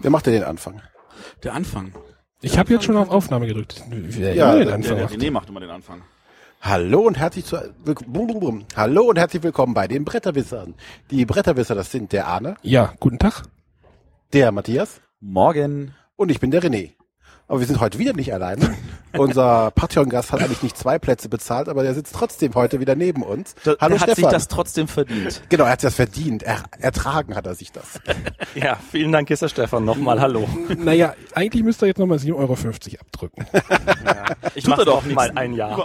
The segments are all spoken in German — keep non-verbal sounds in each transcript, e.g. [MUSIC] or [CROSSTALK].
Wer macht denn den Anfang? Der Anfang. Ich habe jetzt schon auf Aufnahme gedrückt. Wer Ja, den der- Anfang Der macht. René macht immer den Anfang. Hallo und herzlich zu, bum, bum, bum. Hallo und herzlich willkommen bei den Bretterwissern. Die Bretterwisser, das sind der Arne, Ja, guten Tag. der Matthias Morgen. und ich bin der René. Aber wir sind heute wieder nicht alleine. Unser [LAUGHS] Patreon-Gast hat eigentlich nicht zwei Plätze bezahlt, aber der sitzt trotzdem heute wieder neben uns. Da, Hallo der hat sich Stefan. das trotzdem verdient. genau, er hat das verdient. Er, ertragen hat er sich das. [LAUGHS] Ja, vielen Dank, Kisser Stefan. Nochmal Hallo. Naja, eigentlich müsst ihr jetzt nochmal 7,50 Euro abdrücken. Ich Tut er mache doch mal ein Jahr. [LAUGHS]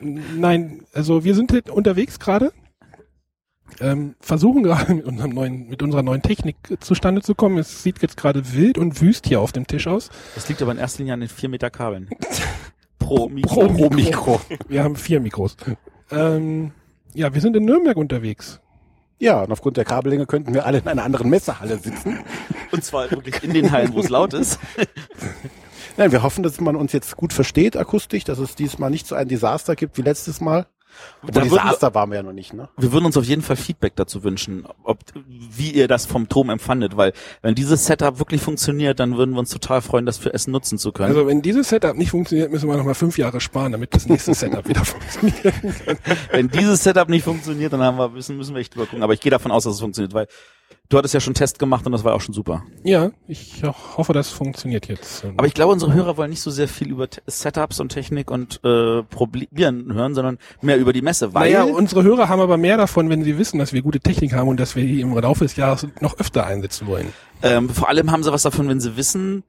Nein, also wir sind halt unterwegs gerade. Ähm, versuchen gerade mit, unserem neuen, mit unserer neuen Technik zustande zu kommen. Es sieht jetzt gerade wild und wüst hier auf dem Tisch aus. Das liegt aber in erster Linie an den 4 Meter Kabeln. [LAUGHS] Pro Mikro. Pro Pro Mikro. Wir haben vier Mikros. Ähm, ja, wir sind in Nürnberg unterwegs. Ja, und aufgrund der Kabellänge könnten wir alle in einer anderen Messehalle sitzen. [LAUGHS] Und zwar wirklich in den Hallen, wo es laut ist. Nein, wir hoffen, dass man uns jetzt gut versteht akustisch, dass es diesmal nicht so ein Desaster gibt wie letztes Mal. Da Obwohl Desaster waren wir ja noch nicht, ne? Wir würden uns auf jeden Fall Feedback dazu wünschen, ob, wie ihr das vom Turm empfandet, weil wenn dieses Setup wirklich funktioniert, dann würden wir uns total freuen, das für Essen nutzen zu können. Also wenn dieses Setup nicht funktioniert, müssen wir nochmal fünf Jahre sparen, damit das nächste Setup wieder [LAUGHS] funktioniert. wenn dieses Setup nicht funktioniert, dann haben wir, müssen, müssen wir echt drüber gucken. Aber ich gehe davon aus, dass es funktioniert, weil du hattest ja schon Test gemacht und das war auch schon super. Ja, ich hoffe, das funktioniert jetzt. Aber ich glaube, unsere Hörer wollen nicht so sehr viel über Setups und Technik und äh, Probieren hören, sondern mehr über die Messe, weil naja, unsere Hörer haben aber mehr davon, wenn sie wissen, dass wir gute Technik haben und dass wir die im Laufe des Jahres noch öfter einsetzen wollen. ähm, vor allem haben sie was davon, wenn sie wissen,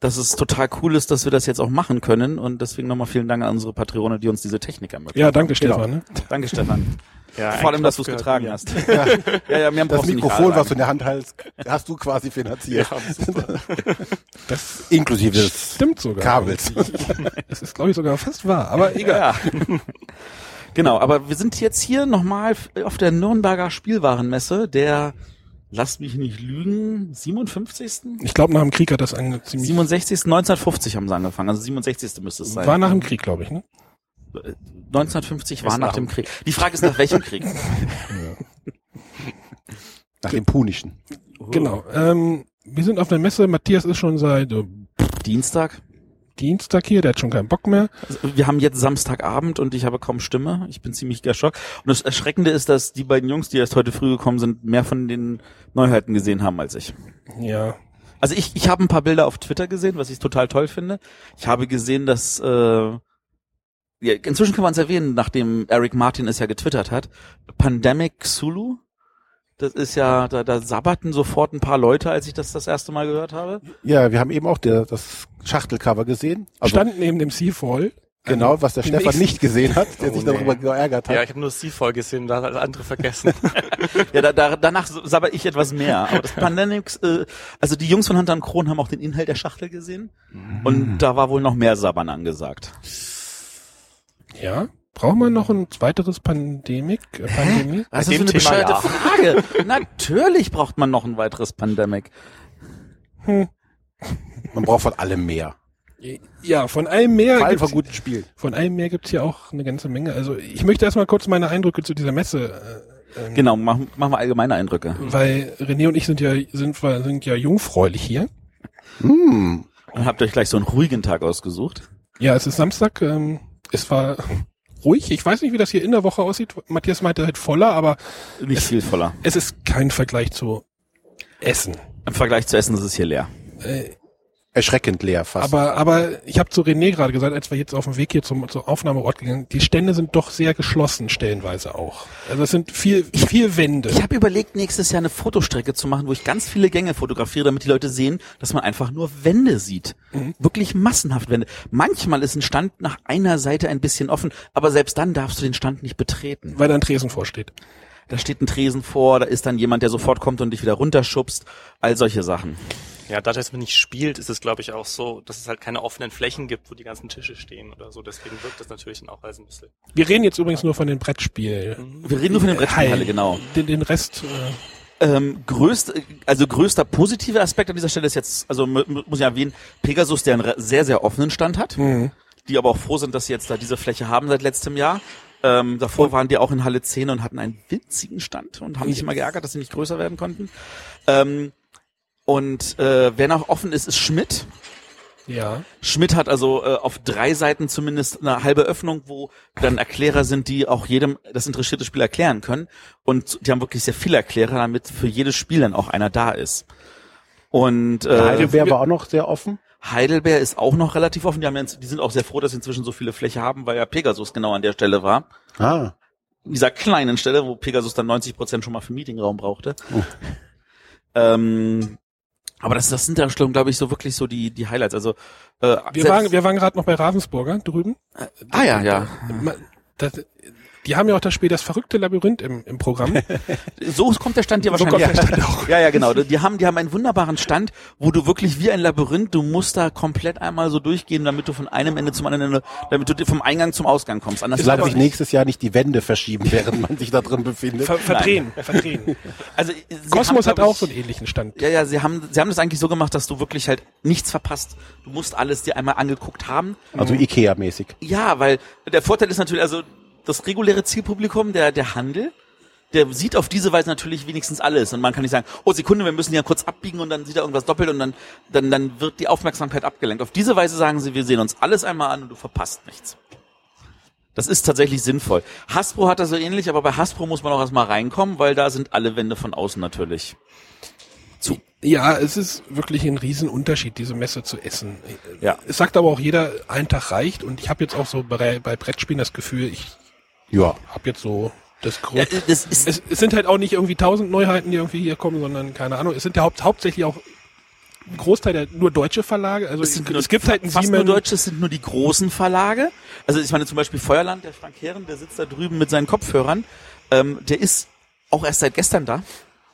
dass es total cool ist, dass wir das jetzt auch machen können. Und deswegen nochmal vielen Dank an unsere Patrone, die uns diese Technik ermöglichen. Ja, danke Genau. Stefan. Ne? Danke, Stefan. Ja, Vor allem, dass du es getragen hast. [LAUGHS] ja, ja, mehr Das Mikrofon, was du in der Hand hältst, hast du quasi finanziert. [LAUGHS] Das Inklusive des stimmt sogar. Kabels. [LAUGHS] Das ist, glaube ich, sogar fast wahr. Aber egal. Ja. genau, aber wir sind jetzt hier nochmal auf der Nürnberger Spielwarenmesse, der, lasst mich nicht lügen, 57. Ich glaube, nach dem Krieg hat das ziemlich... 67. 1950 haben sie angefangen, also 67. müsste es sein. War nach dem Krieg, glaube ich. Ne? 1950 war nach nach dem Krieg. Die Frage ist, nach welchem Krieg? [LAUGHS] Nach dem Punischen. Genau. Ähm, wir sind auf der Messe. Matthias ist schon seit äh, Dienstag. Dienstag hier. Der hat schon keinen Bock mehr. Also wir haben jetzt Samstagabend und ich habe kaum Stimme. Ich bin ziemlich geschockt. Und das Erschreckende ist, dass die beiden Jungs, die erst heute früh gekommen sind, mehr von den Neuheiten gesehen haben als ich. Ja. Also ich, ich habe ein paar Bilder auf Twitter gesehen, was ich total toll finde. Ich habe gesehen, dass äh, ja, inzwischen kann man es erwähnen, nachdem Eric Martin es ja getwittert hat, Pandemic Zulu. Das ist ja, da, da sabberten sofort ein paar Leute, als ich das das erste Mal gehört habe. Ja, wir haben eben auch der, das Schachtelcover gesehen. Also Stand neben dem Seafall. genau, was der Stefan nächsten- nicht gesehen hat, der Oh, sich nee. darüber geärgert hat. Ja, ich habe nur sie voll gesehen, da hat das andere vergessen. [LAUGHS] Ja, da, da, danach sabber ich etwas mehr. Aber das Pandemic, äh, also die Jungs von Hunter und Kron haben auch den Inhalt der Schachtel gesehen. Und da war wohl noch mehr Sabbern angesagt. Ja. [LAUGHS] Braucht man noch ein weiteres Pandemik? Äh, Pandemie? Das Bei ist so dem eine Thema bescheuerte ja. Frage. Natürlich braucht man noch ein weiteres Pandemic. Man braucht von allem mehr. Ja, von allem mehr. Vor allem von gibt's- guten Spielen. Von allem mehr gibt's hier auch eine ganze Menge. Also ich möchte erstmal kurz meine Eindrücke zu dieser Messe, äh, ähm, Genau, machen, machen wir allgemeine Eindrücke. weil René und ich sind ja sind, sind ja jungfräulich hier. Hm. Und habt euch gleich so einen ruhigen Tag ausgesucht. Ja, es ist Samstag. Ähm, es war ruhig. Ich weiß nicht, wie das hier in der Woche aussieht. Matthias meinte halt voller, aber Nicht viel voller. es ist kein Vergleich zu Essen. Im Vergleich zu Essen ist es hier leer. Äh, Erschreckend leer fast. aber aber ich habe zu René gerade gesagt, als wir jetzt auf dem Weg hier zum, zum Aufnahmeort gegangen, die Stände sind doch sehr geschlossen stellenweise auch. Also es sind viel viel Wände. Ich habe überlegt, nächstes Jahr eine Fotostrecke zu machen, wo ich ganz viele Gänge fotografiere, damit die Leute sehen, dass man einfach nur Wände sieht. Wirklich massenhaft Wände. Manchmal ist ein Stand nach einer Seite ein bisschen offen, aber selbst dann darfst du den Stand nicht betreten. weil da ein Tresen vorsteht. Da steht ein Tresen vor, da ist dann jemand, der sofort kommt und dich wieder runterschubst. All solche Sachen. Ja, dadurch, dass man nicht spielt, ist es, glaube ich, auch so, dass es halt keine offenen Flächen gibt, wo die ganzen Tische stehen oder so. Deswegen wirkt das natürlich dann auch als ein bisschen. Wir reden jetzt übrigens nur von den Brettspielen. Wir reden nur von den Brettspielhalle, Hallen. genau. Den, den Rest, äh, Ähm, größt, also größter positiver Aspekt an dieser Stelle ist jetzt, also mu- mu- muss ich erwähnen, Pegasus, der einen sehr, sehr offenen Stand hat, die aber auch froh sind, dass sie jetzt da diese Fläche haben seit letztem Jahr. Ähm, davor waren die auch in Halle 10 und hatten einen winzigen Stand und haben sich immer geärgert, dass sie nicht größer werden konnten. Ähm, und äh, wer noch offen ist, ist Schmidt. Ja. Schmidt hat also äh, auf drei Seiten zumindest eine halbe Öffnung, wo dann Erklärer sind, die auch jedem das interessierte Spiel erklären können. Und die haben wirklich sehr viele Erklärer, damit für jedes Spiel dann auch einer da ist. Und äh, Heidelberg war auch noch sehr offen. Heidelberg ist auch noch relativ offen. Die, haben jetzt, die sind auch sehr froh, dass sie inzwischen so viele Fläche haben, weil ja Pegasus genau an der Stelle war. Ah. Dieser kleinen Stelle, wo Pegasus dann 90 Prozent schon mal für Meetingraum brauchte. Oh. Ähm, aber das, das sind dann, glaube ich, so wirklich so die, die Highlights. Also äh, Wir waren, wir waren gerade noch bei Ravensburger drüben. ah ja, ja. Das, die haben ja auch das Spiel das verrückte Labyrinth im, im Programm. [LAUGHS] So kommt der Stand So wahrscheinlich. kommt der Stand auch. [LAUGHS] Ja, ja, genau. Die haben, die haben einen wunderbaren Stand, wo du wirklich wie ein Labyrinth, du musst da komplett einmal so durchgehen, damit du von einem Ende zum anderen Ende, damit du dir vom Eingang zum Ausgang kommst. Anders Solange geht's sich nächstes Jahr nicht die Wände verschieben, während man sich da drin befindet. Ver verdrehen, verdrehen. [LAUGHS] Also, sie haben, Kosmos hat glaub auch ich- so einen ähnlichen Stand. Ja, ja, sie haben, sie haben das eigentlich so gemacht, dass du wirklich halt nichts verpasst. Du musst alles dir einmal angeguckt haben. Also Ikea-mäßig. Ja, weil der Vorteil ist natürlich, also das reguläre Zielpublikum, der, der Handel, der sieht auf diese Weise natürlich wenigstens alles. Und man kann nicht sagen, oh Sekunde, wir müssen ja kurz abbiegen und dann sieht er irgendwas doppelt und dann, dann, dann wird die Aufmerksamkeit abgelenkt. Auf diese Weise sagen sie, wir sehen uns alles einmal an und du verpasst nichts. Das ist tatsächlich sinnvoll. Hasbro hat das so ähnlich, aber bei Hasbro muss man auch erstmal reinkommen, weil da sind alle Wände von außen natürlich. Ja, es ist wirklich ein Riesenunterschied, diese Messe zu essen. Ja. Es sagt aber auch jeder, ein Tag reicht. Und ich habe jetzt auch so bei, bei Brettspielen das Gefühl, ich Ja. habe jetzt so das Ja, Grund. das ist, es, es sind halt auch nicht irgendwie tausend Neuheiten, die irgendwie hier kommen, sondern keine Ahnung. Es sind ja haupt, hauptsächlich auch ein Großteil der nur deutsche Verlage. Also Es es, sind nur- es gibt halt einen fast nur Siemens. Deutsche, es sind nur die großen Verlage. Also ich meine zum Beispiel Feuerland, der Frank Heeren, der sitzt da drüben mit seinen Kopfhörern. Ähm, der ist auch erst seit gestern da.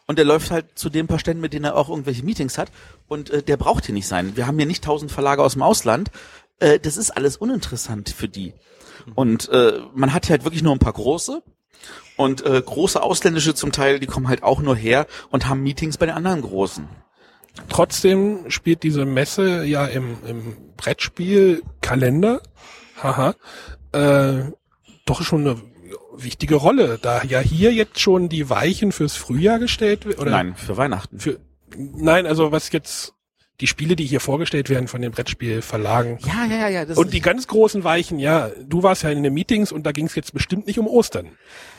Und der läuft halt zu den paar Ständen, mit denen er auch irgendwelche Meetings hat. Und äh, der braucht hier nicht sein. Wir haben hier nicht tausend Verlage aus dem Ausland. Äh, das ist alles uninteressant für die. Und äh, man hat hier halt wirklich nur ein paar große. Und äh, große ausländische zum Teil, die kommen halt auch nur her und haben Meetings bei den anderen großen. Trotzdem spielt diese Messe ja im, im Brettspielkalender, haha, äh, doch schon eine wichtige Rolle, da ja hier jetzt schon die Weichen fürs Frühjahr gestellt werden. Oder Nein, für Weihnachten. Für, nein, also was jetzt die Spiele, die hier vorgestellt werden von den Brettspielverlagen. Ja, ja, ja, ja. Das Und die ganz großen Weichen, ja, du warst ja in den Meetings und da ging es jetzt bestimmt nicht um Ostern.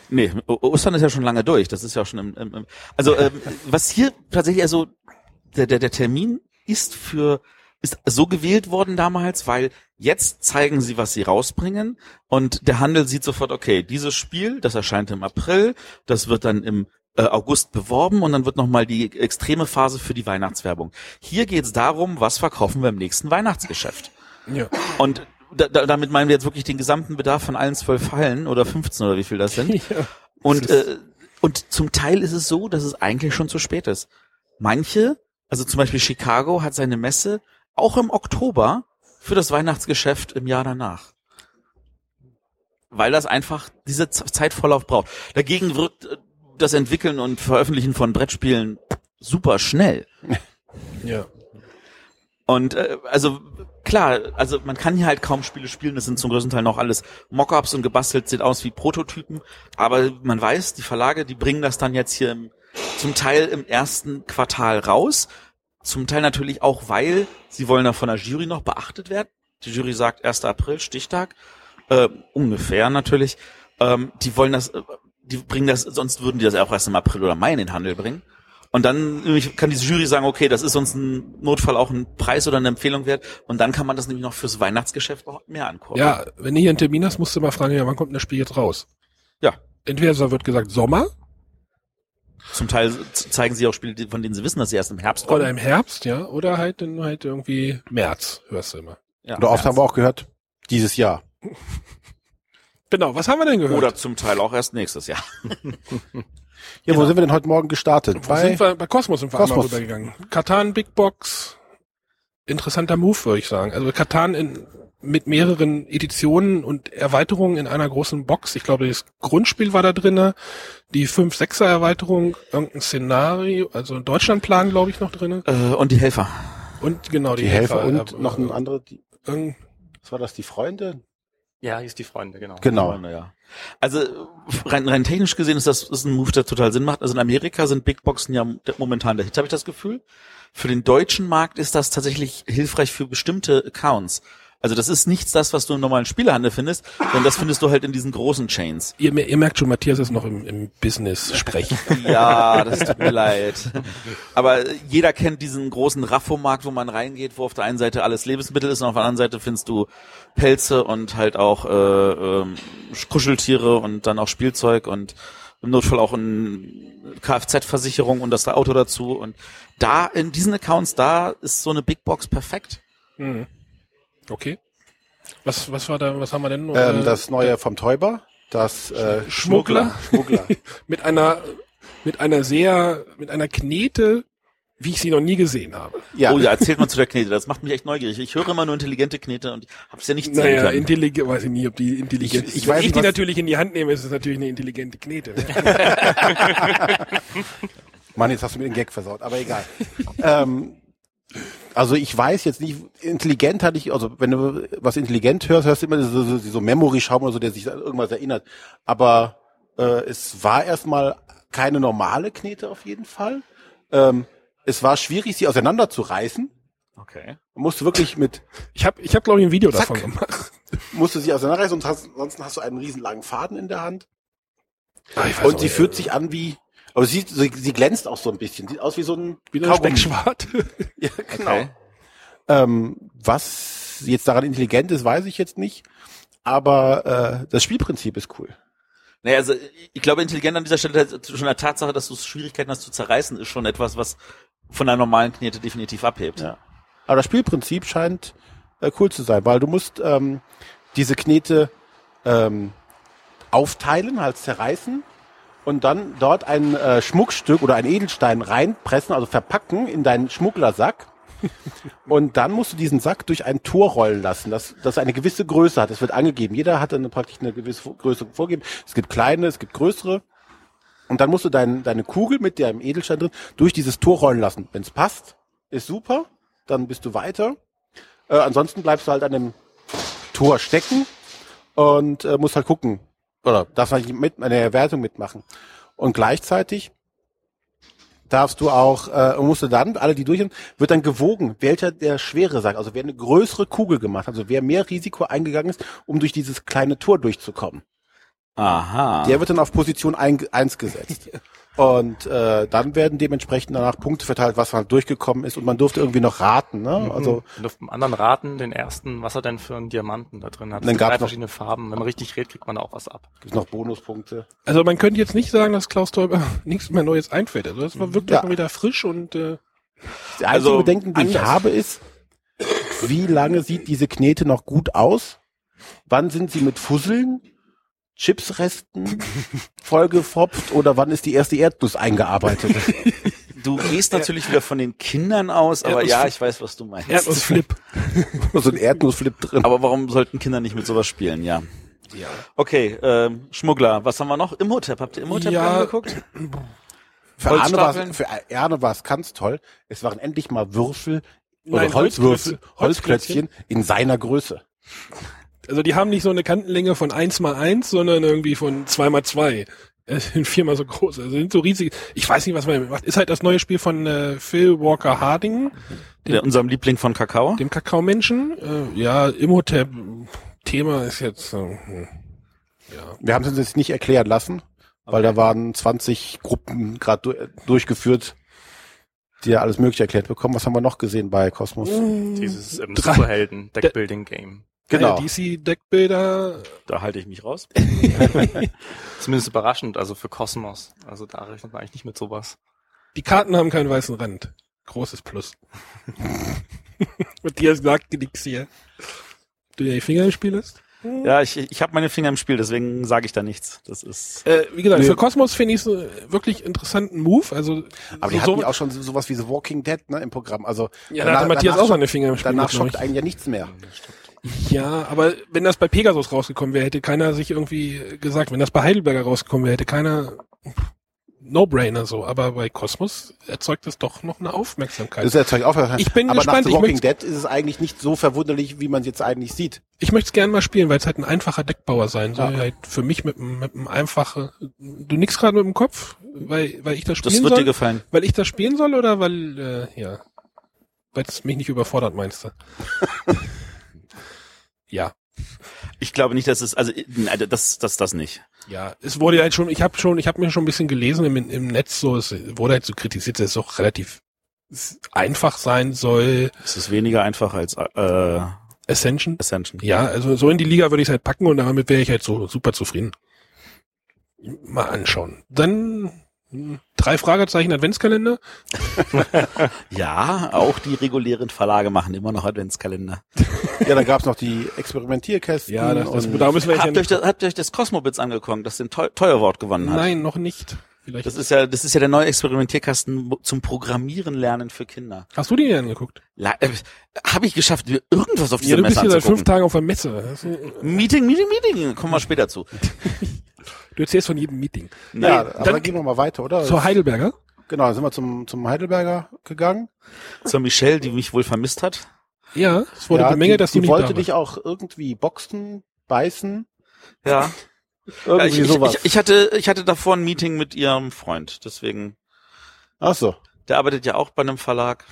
Nee, O- Ostern ist ja schon lange durch. Das ist ja schon im, im, im also ähm, [LAUGHS] was hier tatsächlich also der, der der Termin ist für ist so gewählt worden damals, weil jetzt zeigen sie, was sie rausbringen und der Handel sieht sofort, okay, dieses Spiel, das erscheint im April, das wird dann im äh, August beworben und dann wird nochmal die extreme Phase für die Weihnachtswerbung. Hier geht es darum, was verkaufen wir im nächsten Weihnachtsgeschäft. Ja. Und da, da, damit meinen wir jetzt wirklich den gesamten Bedarf von allen zwölf Hallen oder 15 oder wie viel das sind. [LAUGHS] ja. Und, äh, und zum Teil ist es so, dass es eigentlich schon zu spät ist. Manche, also zum Beispiel Chicago, hat seine Messe auch im Oktober für das Weihnachtsgeschäft im Jahr danach. Weil das einfach diese Zeitvorlauf braucht. Dagegen wirkt äh, das Entwickeln und Veröffentlichen von Brettspielen super schnell. [LAUGHS] ja. Und äh, also klar, also man kann hier halt kaum Spiele spielen, das sind zum größten Teil noch alles Mockups und gebastelt, sieht aus wie Prototypen, aber man weiß, die Verlage, die bringen das dann jetzt hier im, zum Teil im ersten Quartal raus, zum Teil natürlich auch, weil sie wollen da von der Jury noch beachtet werden. Die Jury sagt 1. April, Stichtag, äh, ungefähr natürlich. Ähm, die wollen das, äh, die bringen das, sonst würden die das auch erst im April oder Mai in den Handel bringen. Und dann kann diese Jury sagen, okay, das ist uns ein Notfall auch ein Preis oder eine Empfehlung wert. Und dann kann man das nämlich noch fürs Weihnachtsgeschäft noch mehr angucken. ja, wenn du hier einen Termin hast, musst du mal fragen, ja, wann kommt denn das Spiel jetzt raus? Ja. Entweder so wird gesagt Sommer Zum Teil zeigen sie auch Spiele, von denen sie wissen, dass sie erst im Herbst kommen. oder im Herbst, ja, oder halt dann halt irgendwie März, hörst du immer. ja, Oder oft März. haben wir auch gehört, dieses Jahr. Genau, was haben wir denn gehört? Oder zum Teil auch erst nächstes Jahr. [LAUGHS] Ja, wo Genau. sind wir denn heute Morgen gestartet? Wo Bei, sind wir? Bei Cosmos sind wir einmal Cosmos. rübergegangen. Katan Big Box, interessanter Move, würde ich sagen. Also Katan in, mit mehreren Editionen und Erweiterungen in einer großen Box. Ich glaube, das Grundspiel war da drinne, die 5-6er Erweiterung, irgendein Szenario, also ein Deutschlandplan, glaube ich, noch drinne. Äh, und die Helfer. Und genau die, die Helfer und äh, noch ein anderer, die, irgend- was war das, die Freunde? Ja, hier ist die Freunde, genau. Genau. Ja. Also rein, rein technisch gesehen ist das ist ein Move, der total Sinn macht. Also in Amerika sind Big Boxen ja momentan der Hit, habe ich das Gefühl. Für den deutschen Markt ist das tatsächlich hilfreich für bestimmte Accounts. Also das ist nichts das, was du im normalen Spielehandel findest, sondern das findest du halt in diesen großen Chains. Ihr, ihr merkt schon, Matthias ist noch im, im Business sprechen. Ja, das tut mir leid. Aber jeder kennt diesen großen Raffomarkt, wo man reingeht, wo auf der einen Seite alles Lebensmittel ist und auf der anderen Seite findest du Pelze und halt auch äh, äh, Kuscheltiere und dann auch Spielzeug und im Notfall auch eine Kfz-Versicherung und das Auto dazu. Und da in diesen Accounts, da ist so eine Big Box perfekt. Mhm. Okay. Was, was war da, was haben wir denn? Ähm, Äh, das neue vom Täuber, das äh, Schmuggler. Schmuggler. [LAUGHS] mit einer, mit einer sehr, mit einer Knete, wie ich sie noch nie gesehen habe. Ja. Oh ja, erzählt mal zu der Knete. Das macht mich echt neugierig. Ich höre immer nur intelligente Knete und hab's ja nicht sehen Naja, können. intelligent, weiß ich nicht, ob die intelligent Ich- ich Wenn weiß ich nicht, die natürlich in die Hand nehme, ist es natürlich eine intelligente Knete. [LAUGHS] Mann, jetzt hast du mir den Gag versaut, aber egal. [LAUGHS] ähm, also ich weiß jetzt nicht, intelligent hatte ich, also wenn du was intelligent hörst, hörst du immer so, so, so Memory-Schaum oder so, der sich an irgendwas erinnert. Aber äh, es war erstmal keine normale Knete auf jeden Fall. Ähm, es war schwierig, sie auseinanderzureißen. Okay. Man musste wirklich mit, Ich habe, ich hab, glaube ich, ein Video Zack. davon gemacht. [LAUGHS] musste sie auseinanderreißen und hast, ansonsten hast du einen riesen langen Faden in der Hand. Ah, ich weiß Und auch sie nicht, fühlt sich an wie, aber sie, sie, sie glänzt auch so ein bisschen. Sieht aus wie so ein wie ein. Speckschwart. Ja, genau. Okay. Ähm, was jetzt daran intelligent ist, weiß ich jetzt nicht. Aber äh, das Spielprinzip ist cool. Naja, also ich glaube, intelligent an dieser Stelle schon der Tatsache, dass du Schwierigkeiten hast zu zerreißen, ist schon etwas, was von einer normalen Knete definitiv abhebt. Ja. Aber das Spielprinzip scheint äh, cool zu sein, weil du musst ähm, diese Knete ähm, aufteilen, halt zerreißen und dann dort ein äh, Schmuckstück oder ein Edelstein reinpressen, also verpacken in deinen Schmugglersack. [LAUGHS] Und dann musst du diesen Sack durch ein Tor rollen lassen, das, das eine gewisse Größe hat. Das wird angegeben. Jeder hat dann praktisch eine gewisse Größe vorgegeben. Es gibt kleine, es gibt größere. Und dann musst du dein, deine Kugel mit dem Edelstein drin durch dieses Tor rollen lassen. Wenn es passt, ist super. Dann bist du weiter. Äh, ansonsten bleibst du halt an dem Tor stecken und äh, musst halt gucken. Oder darfst halt nicht mit eine Wertung mitmachen. Und gleichzeitig darfst du auch, äh, musst du dann, alle die durch sind, wird dann gewogen, welcher der schwere Sack, also wer eine größere Kugel gemacht hat, also wer mehr Risiko eingegangen ist, um durch dieses kleine Tor durchzukommen. Aha. Der wird dann auf Position 1 gesetzt. [LAUGHS] Und äh, dann werden dementsprechend danach Punkte verteilt, was halt durchgekommen ist. Und man durfte irgendwie noch raten. Ne? Also Und auf dem anderen raten, den ersten, was er denn für einen Diamanten da drin hat. Dann Es drei noch- verschiedene Farben. Wenn man richtig redet, kriegt man da auch was ab. gibt noch Bonuspunkte. Also man könnte jetzt nicht sagen, dass Klaus Teuber [LAUGHS] nichts mehr Neues einfällt. Also das war wirklich Ja. mal wieder frisch und äh, Die einzige Also, Bedenken, die ich habe, ist, wie lange sieht diese Knete noch gut aus? Wann sind sie mit Fusseln, Chipsresten vollgefopft oder wann ist die erste Erdnuss eingearbeitet? Du gehst natürlich wieder von den Kindern aus, aber ja, ich weiß, was du meinst. Erdnussflip. [LAUGHS] so ein Erdnussflip drin. Aber warum sollten Kinder nicht mit sowas spielen? Ja. Ja. Okay, ähm, Schmuggler, was haben wir noch? Imhotep, habt ihr Imhotep Ja. angeguckt? Für Arne war Holzstapeln? für Arne war es ganz toll. Es waren endlich mal Würfel oder Nein, Holzwürfel, Holzklötzchen. Holzklötzchen in seiner Größe. Also die haben nicht so eine Kantenlänge von 1 mal 1, sondern irgendwie von 2 mal 2. Es [LAUGHS] sind viermal so groß. Also sind so riesig. Ich weiß nicht, was man damit macht. Ist halt das neue Spiel von äh, Phil Walker Harding, Der, unserem Liebling von Kakao? dem Kakaomenschen. Äh, ja, Imhotep. Thema ist jetzt. Äh, hm. ja. Wir haben es uns jetzt nicht erklären lassen, weil da waren 20 Gruppen gerade du durchgeführt, die ja alles Mögliche erklärt bekommen. Was haben wir noch gesehen bei Kosmos? Dieses ähm, Drei- Superhelden Deckbuilding Game. Genau. Ja, DC Deckbilder. Da halte ich mich raus. [LAUGHS] [LAUGHS] Zumindest überraschend, also für Kosmos. Also da rechnet man eigentlich nicht mit sowas. Die Karten haben keinen weißen Rand. Großes Plus. Matthias sagt nix hier. Du ja die Finger im Spiel hast? Ja, ich, ich habe meine Finger im Spiel, deswegen sage ich da nichts. Das ist. Äh, wie gesagt, Nee. für Kosmos finde ich es äh, wirklich interessanten Move. Also Aber die so, hatten ja auch schon so- sowas wie The Walking Dead ne, im Programm. Also ja, da hatte Matthias auch seine Finger im Spiel. danach schockt einen ja nichts mehr. ich. Ja, aber wenn das bei Pegasus rausgekommen wäre, hätte keiner sich irgendwie gesagt, wenn das bei Heidelberger rausgekommen wäre, hätte keiner No-Brainer so, aber bei Kosmos erzeugt es doch noch eine Aufmerksamkeit. Das erzeugt auch Ich bin Aber gespannt, nach The ich Walking Dead ist es eigentlich nicht so verwunderlich, wie man es jetzt eigentlich sieht. Ich möchte es gerne mal spielen, weil es halt ein einfacher Deckbauer sein soll. Ja. Halt für mich mit, einem- mit einem einfachen. Du nix gerade mit dem Kopf, weil, weil ich das Das spielen wird dir soll? gefallen. Weil ich das spielen soll oder weil, äh, ja. Weil es mich nicht überfordert, meinst du? [LAUGHS] ja. Ich glaube nicht, dass es, also, nein, das, das, das nicht. Ja, es wurde halt schon, ich habe schon, ich habe mir schon ein bisschen gelesen im, im Netz, so es wurde halt so kritisiert, dass es auch relativ einfach sein soll. Es ist weniger einfach als, äh, Ascension. Ascension. Ja, also so in die Liga würde ich es halt packen und damit wäre ich halt so super zufrieden. Mal anschauen. Dann drei Fragezeichen Adventskalender. [LAUGHS] Ja, auch die regulären Verlage machen immer noch Adventskalender. Ja, da gab's noch die Experimentierkästen. Ja, das, das, da müssen wir Habt ihr euch das, habt ihr euch das Cosmobits angeguckt, das den Teu Teuerwort gewonnen hat? Nein, noch nicht. Vielleicht. Das ist ja, das ist ja der neue Experimentierkasten zum Programmieren lernen für Kinder. Hast du die denn angeguckt? Äh, Habe ich geschafft, mir irgendwas auf Ja, dieser du bist Messe hier seit fünf anzugucken. Tagen auf der Messe. Meeting, Meeting, Meeting. Kommen wir später zu. [LAUGHS] Du erzählst von jedem Meeting. Ja, Nein, aber dann- dann gehen wir mal weiter, oder? Zur Heidelberger. genau, dann sind wir zum, zum Heidelberger gegangen. zur Michelle, die mich wohl vermisst hat. Ja, es wurde ja, bemängelt, die, dass du die nicht wollte da dich auch irgendwie boxen, beißen, Ja. [LAUGHS] irgendwie ich, ich, sowas. ich, ich hatte, ich hatte davor ein Meeting mit ihrem Freund, deswegen. Ach so. Der arbeitet ja auch bei einem Verlag.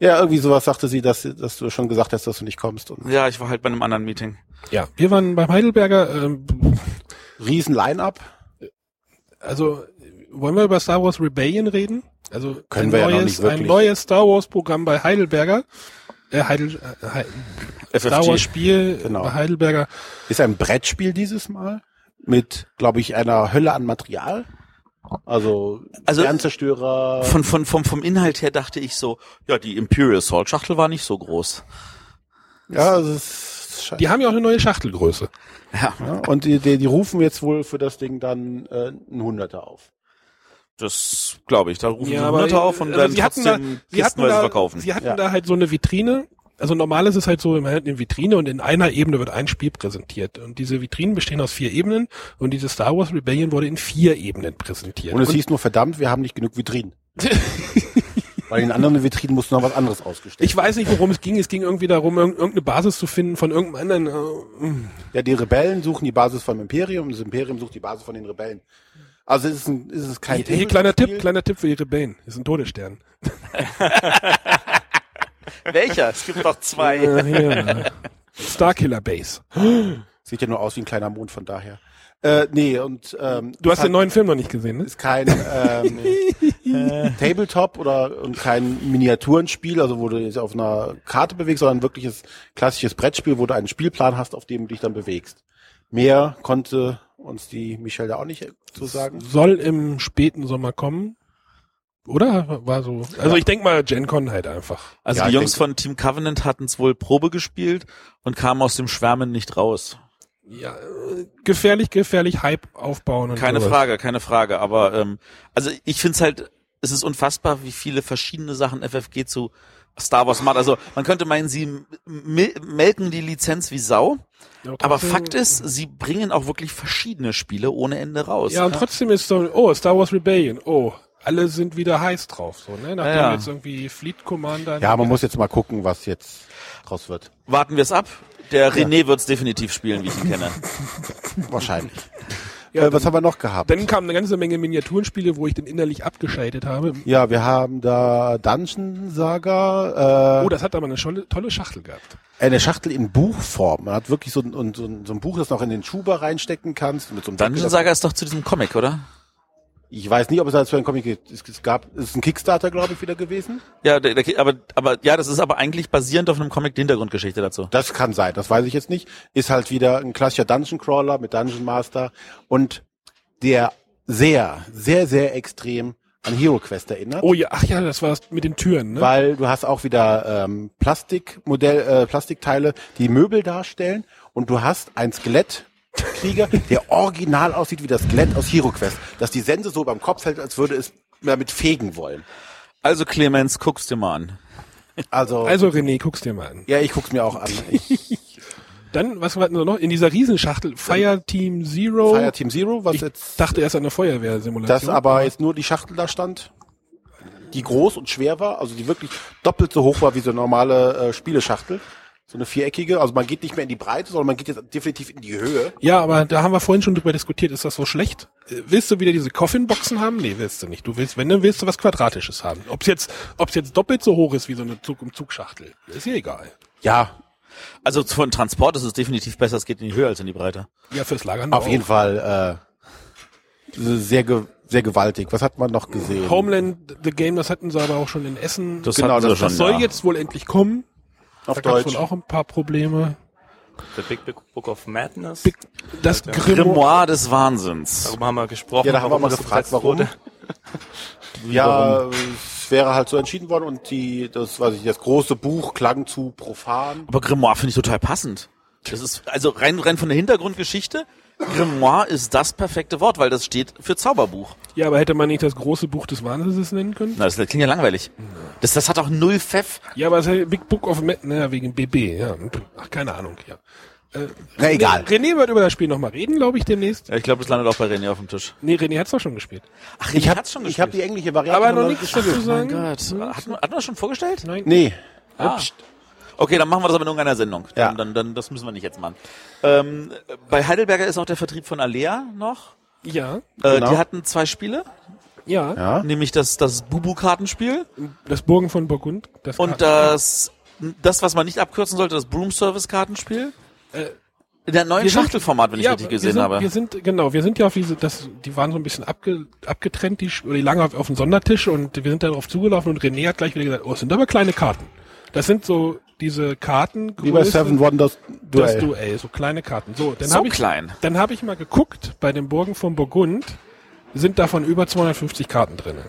Ja, irgendwie sowas sagte sie, dass, dass du schon gesagt hast, dass du nicht kommst. Und Ja, ich war halt bei einem anderen Meeting. Ja, wir waren beim Heidelberger. Ähm, riesen Line-Up. also wollen wir über Star Wars Rebellion reden? Also Können ein wir ja noch neues, nicht wirklich. ein neues Star Wars Programm bei Heidelberger. Äh, Heidel, äh, Star Wars Spiel Genau. bei Heidelberger. Ist ein Brettspiel dieses Mal mit, glaube ich, einer Hölle an Material. Also, Also- Sternzerstörer. Von, von, vom, vom Inhalt her dachte ich so, ja, die Imperial Salt Schachtel war nicht so groß. ja, das ist scheiße. Die haben ja auch eine neue Schachtelgröße. Ja, Ja, und die, die, die rufen jetzt wohl für das Ding dann äh, ein Hunderter auf. das glaube ich. Da rufen Ja, sie aber, Hunderte auf und also werden sie hatten da- trotzdem Sie hatten da, verkaufen. Sie hatten Ja. da halt so eine Vitrine. Also normal ist es halt so, man hat eine Vitrine und in einer Ebene wird ein Spiel präsentiert. Und diese Vitrinen bestehen aus vier Ebenen und diese Star Wars Rebellion wurde in vier Ebenen präsentiert. Und es hieß nur, verdammt, wir haben nicht genug Vitrinen. [LAUGHS] Weil in anderen Vitrinen musste noch was anderes ausgestellt ich weiß nicht, worum es ging. Es ging irgendwie darum, irg- irgendeine Basis zu finden von irgendeinem anderen. Äh, Ja, die Rebellen suchen die Basis vom Imperium, das Imperium sucht die Basis von den Rebellen. Also es ist, ein, es ist kein hier, hier kleiner. Tipp, kleiner Tipp für die Rebellen. Das ist ein Todesstern. [LAUGHS] Welcher? Es gibt doch zwei. Hier. Starkiller Base. Sieht ja nur aus wie ein kleiner Mond von daher. Äh, nee, und ähm, Du hast den neuen Film noch nicht gesehen, ne? ist kein ähm, [LAUGHS] Tabletop oder und kein Miniaturenspiel, also wo du dich auf einer Karte bewegst, sondern ein wirkliches klassisches Brettspiel, wo du einen Spielplan hast, auf dem du dich dann bewegst. Mehr konnte uns die Michelle da auch nicht zu sagen. Soll im späten Sommer kommen. Oder? War so. Also ich denk mal, Gen Con halt einfach. Also Ja, die Jungs denke- von Team Covenant hatten es wohl Probe gespielt und kamen aus dem Schwärmen nicht raus. Ja, äh, gefährlich, gefährlich Hype aufbauen und Keine sowas. Frage, keine Frage. Aber ähm, also ich finde es halt, es ist unfassbar, wie viele verschiedene Sachen FFG zu Star Wars macht. Also man könnte meinen, sie melken die Lizenz wie Sau. Ja, Aber Fakt ist, sie bringen auch wirklich verschiedene Spiele ohne Ende raus. Ja, und trotzdem ist so, oh, Star Wars Rebellion, oh, alle sind wieder heiß drauf, so, ne? Nachdem Ja. jetzt irgendwie Fleet Commander. Ja, man muss jetzt mal gucken, was jetzt draus wird. Warten wir es ab. Der René wird's definitiv spielen, wie ich ihn kenne. [LAUGHS] Wahrscheinlich. Ja, äh, was haben wir noch gehabt? Dann kamen eine ganze Menge Miniaturenspiele, wo ich dann innerlich abgeschaltet habe. Ja, wir haben da Dungeon Saga, äh, Oh, das hat aber eine tolle, tolle Schachtel gehabt. eine Schachtel in Buchform. Man hat wirklich so ein, so ein, so ein Buch, das du noch in den Schuber reinstecken kannst. Mit so einem Dungeon Deckel. Saga ist doch zu diesem Comic, oder? Ich weiß nicht, ob es da zu einem Comic gibt. Es, gab, es ist ein Kickstarter, glaube ich, wieder gewesen. Ja, der, der, aber, aber ja, das ist aber eigentlich basierend auf einem Comic die Hintergrundgeschichte dazu. Das kann sein, das weiß ich jetzt nicht. Ist halt wieder ein klassischer Dungeon Crawler mit Dungeon Master und der sehr, sehr, sehr extrem an Hero Quest erinnert. Oh ja, ach ja, das war mit den Türen, ne? Weil du hast auch wieder ähm, Plastikmodell, äh, Plastikteile, die Möbel darstellen und du hast ein Skelettkrieger, der original aussieht wie das Skelett aus Hero Quest, dass die Sense so beim Kopf hält, als würde es damit fegen wollen. Also Clemens, guck's dir mal an. Also, Also René, guck's dir mal an. ja, ich guck's mir auch an. [LAUGHS] Ich, Dann, was hatten wir noch? In dieser Riesenschachtel, Fire Team Zero. Fire Team Zero, was ich jetzt, dachte erst an eine Feuerwehrsimulation. das aber jetzt nur die Schachtel da stand, die groß und schwer war, also die wirklich doppelt so hoch war wie so eine normale äh, Spieleschachtel. So eine viereckige, also man geht nicht mehr in die Breite, sondern man geht jetzt definitiv in die Höhe. Ja, aber da haben wir vorhin schon drüber diskutiert, ist das so schlecht? Äh, Willst du wieder diese Coffin-Boxen haben? Nee, willst du nicht. Du willst, wenn, dann willst du was Quadratisches haben. Ob's jetzt, ob's jetzt doppelt so hoch ist wie so eine Zug um Zugschachtel. Ist ja egal. Ja, Also von Transport ist es definitiv besser, es geht in die Höhe als in die Breite. Ja, fürs Lagern auf auch. jeden Fall äh, sehr ge sehr gewaltig. Was hat man noch gesehen? Homeland, The Game, das hatten sie aber auch schon in Essen. Das Genau, das- schon, das soll ja. jetzt wohl endlich kommen. Auf Da Deutsch. wohl auch ein paar Probleme. The Big Big Book of Madness. Big, das Ja. Grimoire. Des Wahnsinns. Darüber haben wir gesprochen. Ja, da haben wir mal es gefragt, warum. wurde. [LAUGHS] Ja, es wäre halt so entschieden worden und die, das, weiß ich, das große Buch klang zu profan. Aber Grimoire finde ich total passend. Das ist, also rein, rein von der Hintergrundgeschichte, Grimoire ist das perfekte Wort, weil das steht für Zauberbuch. Ja, aber hätte man nicht das große Buch des Wahnsinns nennen können? Na, das klingt ja langweilig. Das, das hat auch null Pfeff. Ja, aber es ist Big Book of Madness, naja, wegen BB, ja. Ach, keine Ahnung, ja. Äh, Na egal. René wird über das Spiel nochmal reden, glaube ich, demnächst. Ja, ich glaube, das landet auch bei René auf dem Tisch. Nee, René hat's doch schon gespielt. Ach, Ich habe hat's schon ich hab die englische Variante. Aber noch nichts gespielt. dazu sagen. Gott. Hat man, hat man das schon vorgestellt? Nein. Nee. Ah. Okay, dann machen wir das aber in irgendeiner Sendung. Dann, Ja. dann, dann, das müssen wir nicht jetzt machen. Ähm, bei Heidelberger ist auch der Vertrieb von Alea noch. Ja, Äh, Genau. Die hatten zwei Spiele, ja. Ja. nämlich das, das Bubu-Kartenspiel Das Burgen von Burgund. Das und das, das, was man nicht abkürzen sollte, das Broom-Service-Kartenspiel. Äh, In der neuen Schachtelformat, wenn ich richtig wir gesehen sind, habe. Wir sind, genau, wir sind ja auf diese, das, die waren so ein bisschen abge, abgetrennt, die, oder die lagen auf, auf dem Sondertisch und wir sind darauf zugelaufen und René hat gleich wieder gesagt, oh, es sind aber kleine Karten. Das sind so diese Karten, Wie bei Seven Wonders das Duell. Duell, so kleine Karten. So, dann So habe ich, klein. dann habe ich mal geguckt, bei den Burgen von Burgund sind davon über 250 Karten drinne.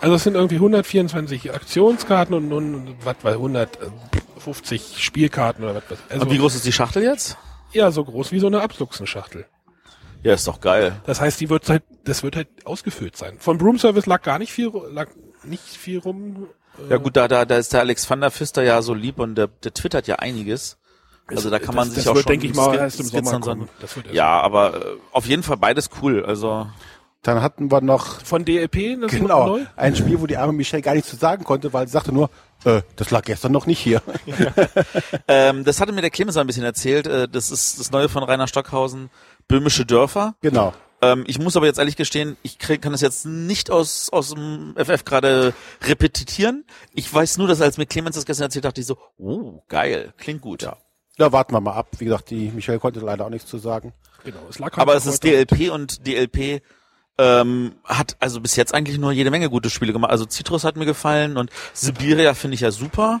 Also es sind irgendwie 124 Aktionskarten und, und, und was weiß 150 Spielkarten oder was weiß also Und wie groß ist die Schachtel jetzt? ja so groß wie so eine Abluchsenschachtel. Ja, ist doch geil. Das heißt, die wird halt das wird halt ausgefüllt sein. Von Broom Service lag gar nicht viel lag nicht viel rum. Ja gut, da, da, da ist der Alex van der Pfister ja so lieb und der, der twittert ja einiges. Also da kann man das, sich das auch wird, schon denke ich mal, erst im Sommer kommen. sein. Das wird erst Ja, aber äh, auf jeden Fall beides cool. Also Dann hatten wir noch von DLP das ist genau neu. ein Spiel, wo die arme Michelle gar nichts zu sagen konnte, weil sie sagte nur, äh, das lag gestern noch nicht hier. [LAUGHS] ähm, das hatte mir der Clemens ein bisschen erzählt. Äh, das ist das neue von Rainer Stockhausen, Böhmische Dörfer. genau. Ähm, ich muss aber jetzt ehrlich gestehen, ich krieg, kann das jetzt nicht aus, aus dem FF gerade repetitieren. Ich weiß nur, dass als mir Clemens das gestern erzählt, dachte ich so, oh, geil, klingt gut. Ja. Da warten wir mal ab. Wie gesagt, die Michelle konnte leider auch nichts zu sagen. Genau, es lag halt Aber es ist DLP und DLP ähm, hat also bis jetzt eigentlich nur jede Menge gute Spiele gemacht. Also Citrus hat mir gefallen und Sibiria finde ich ja super.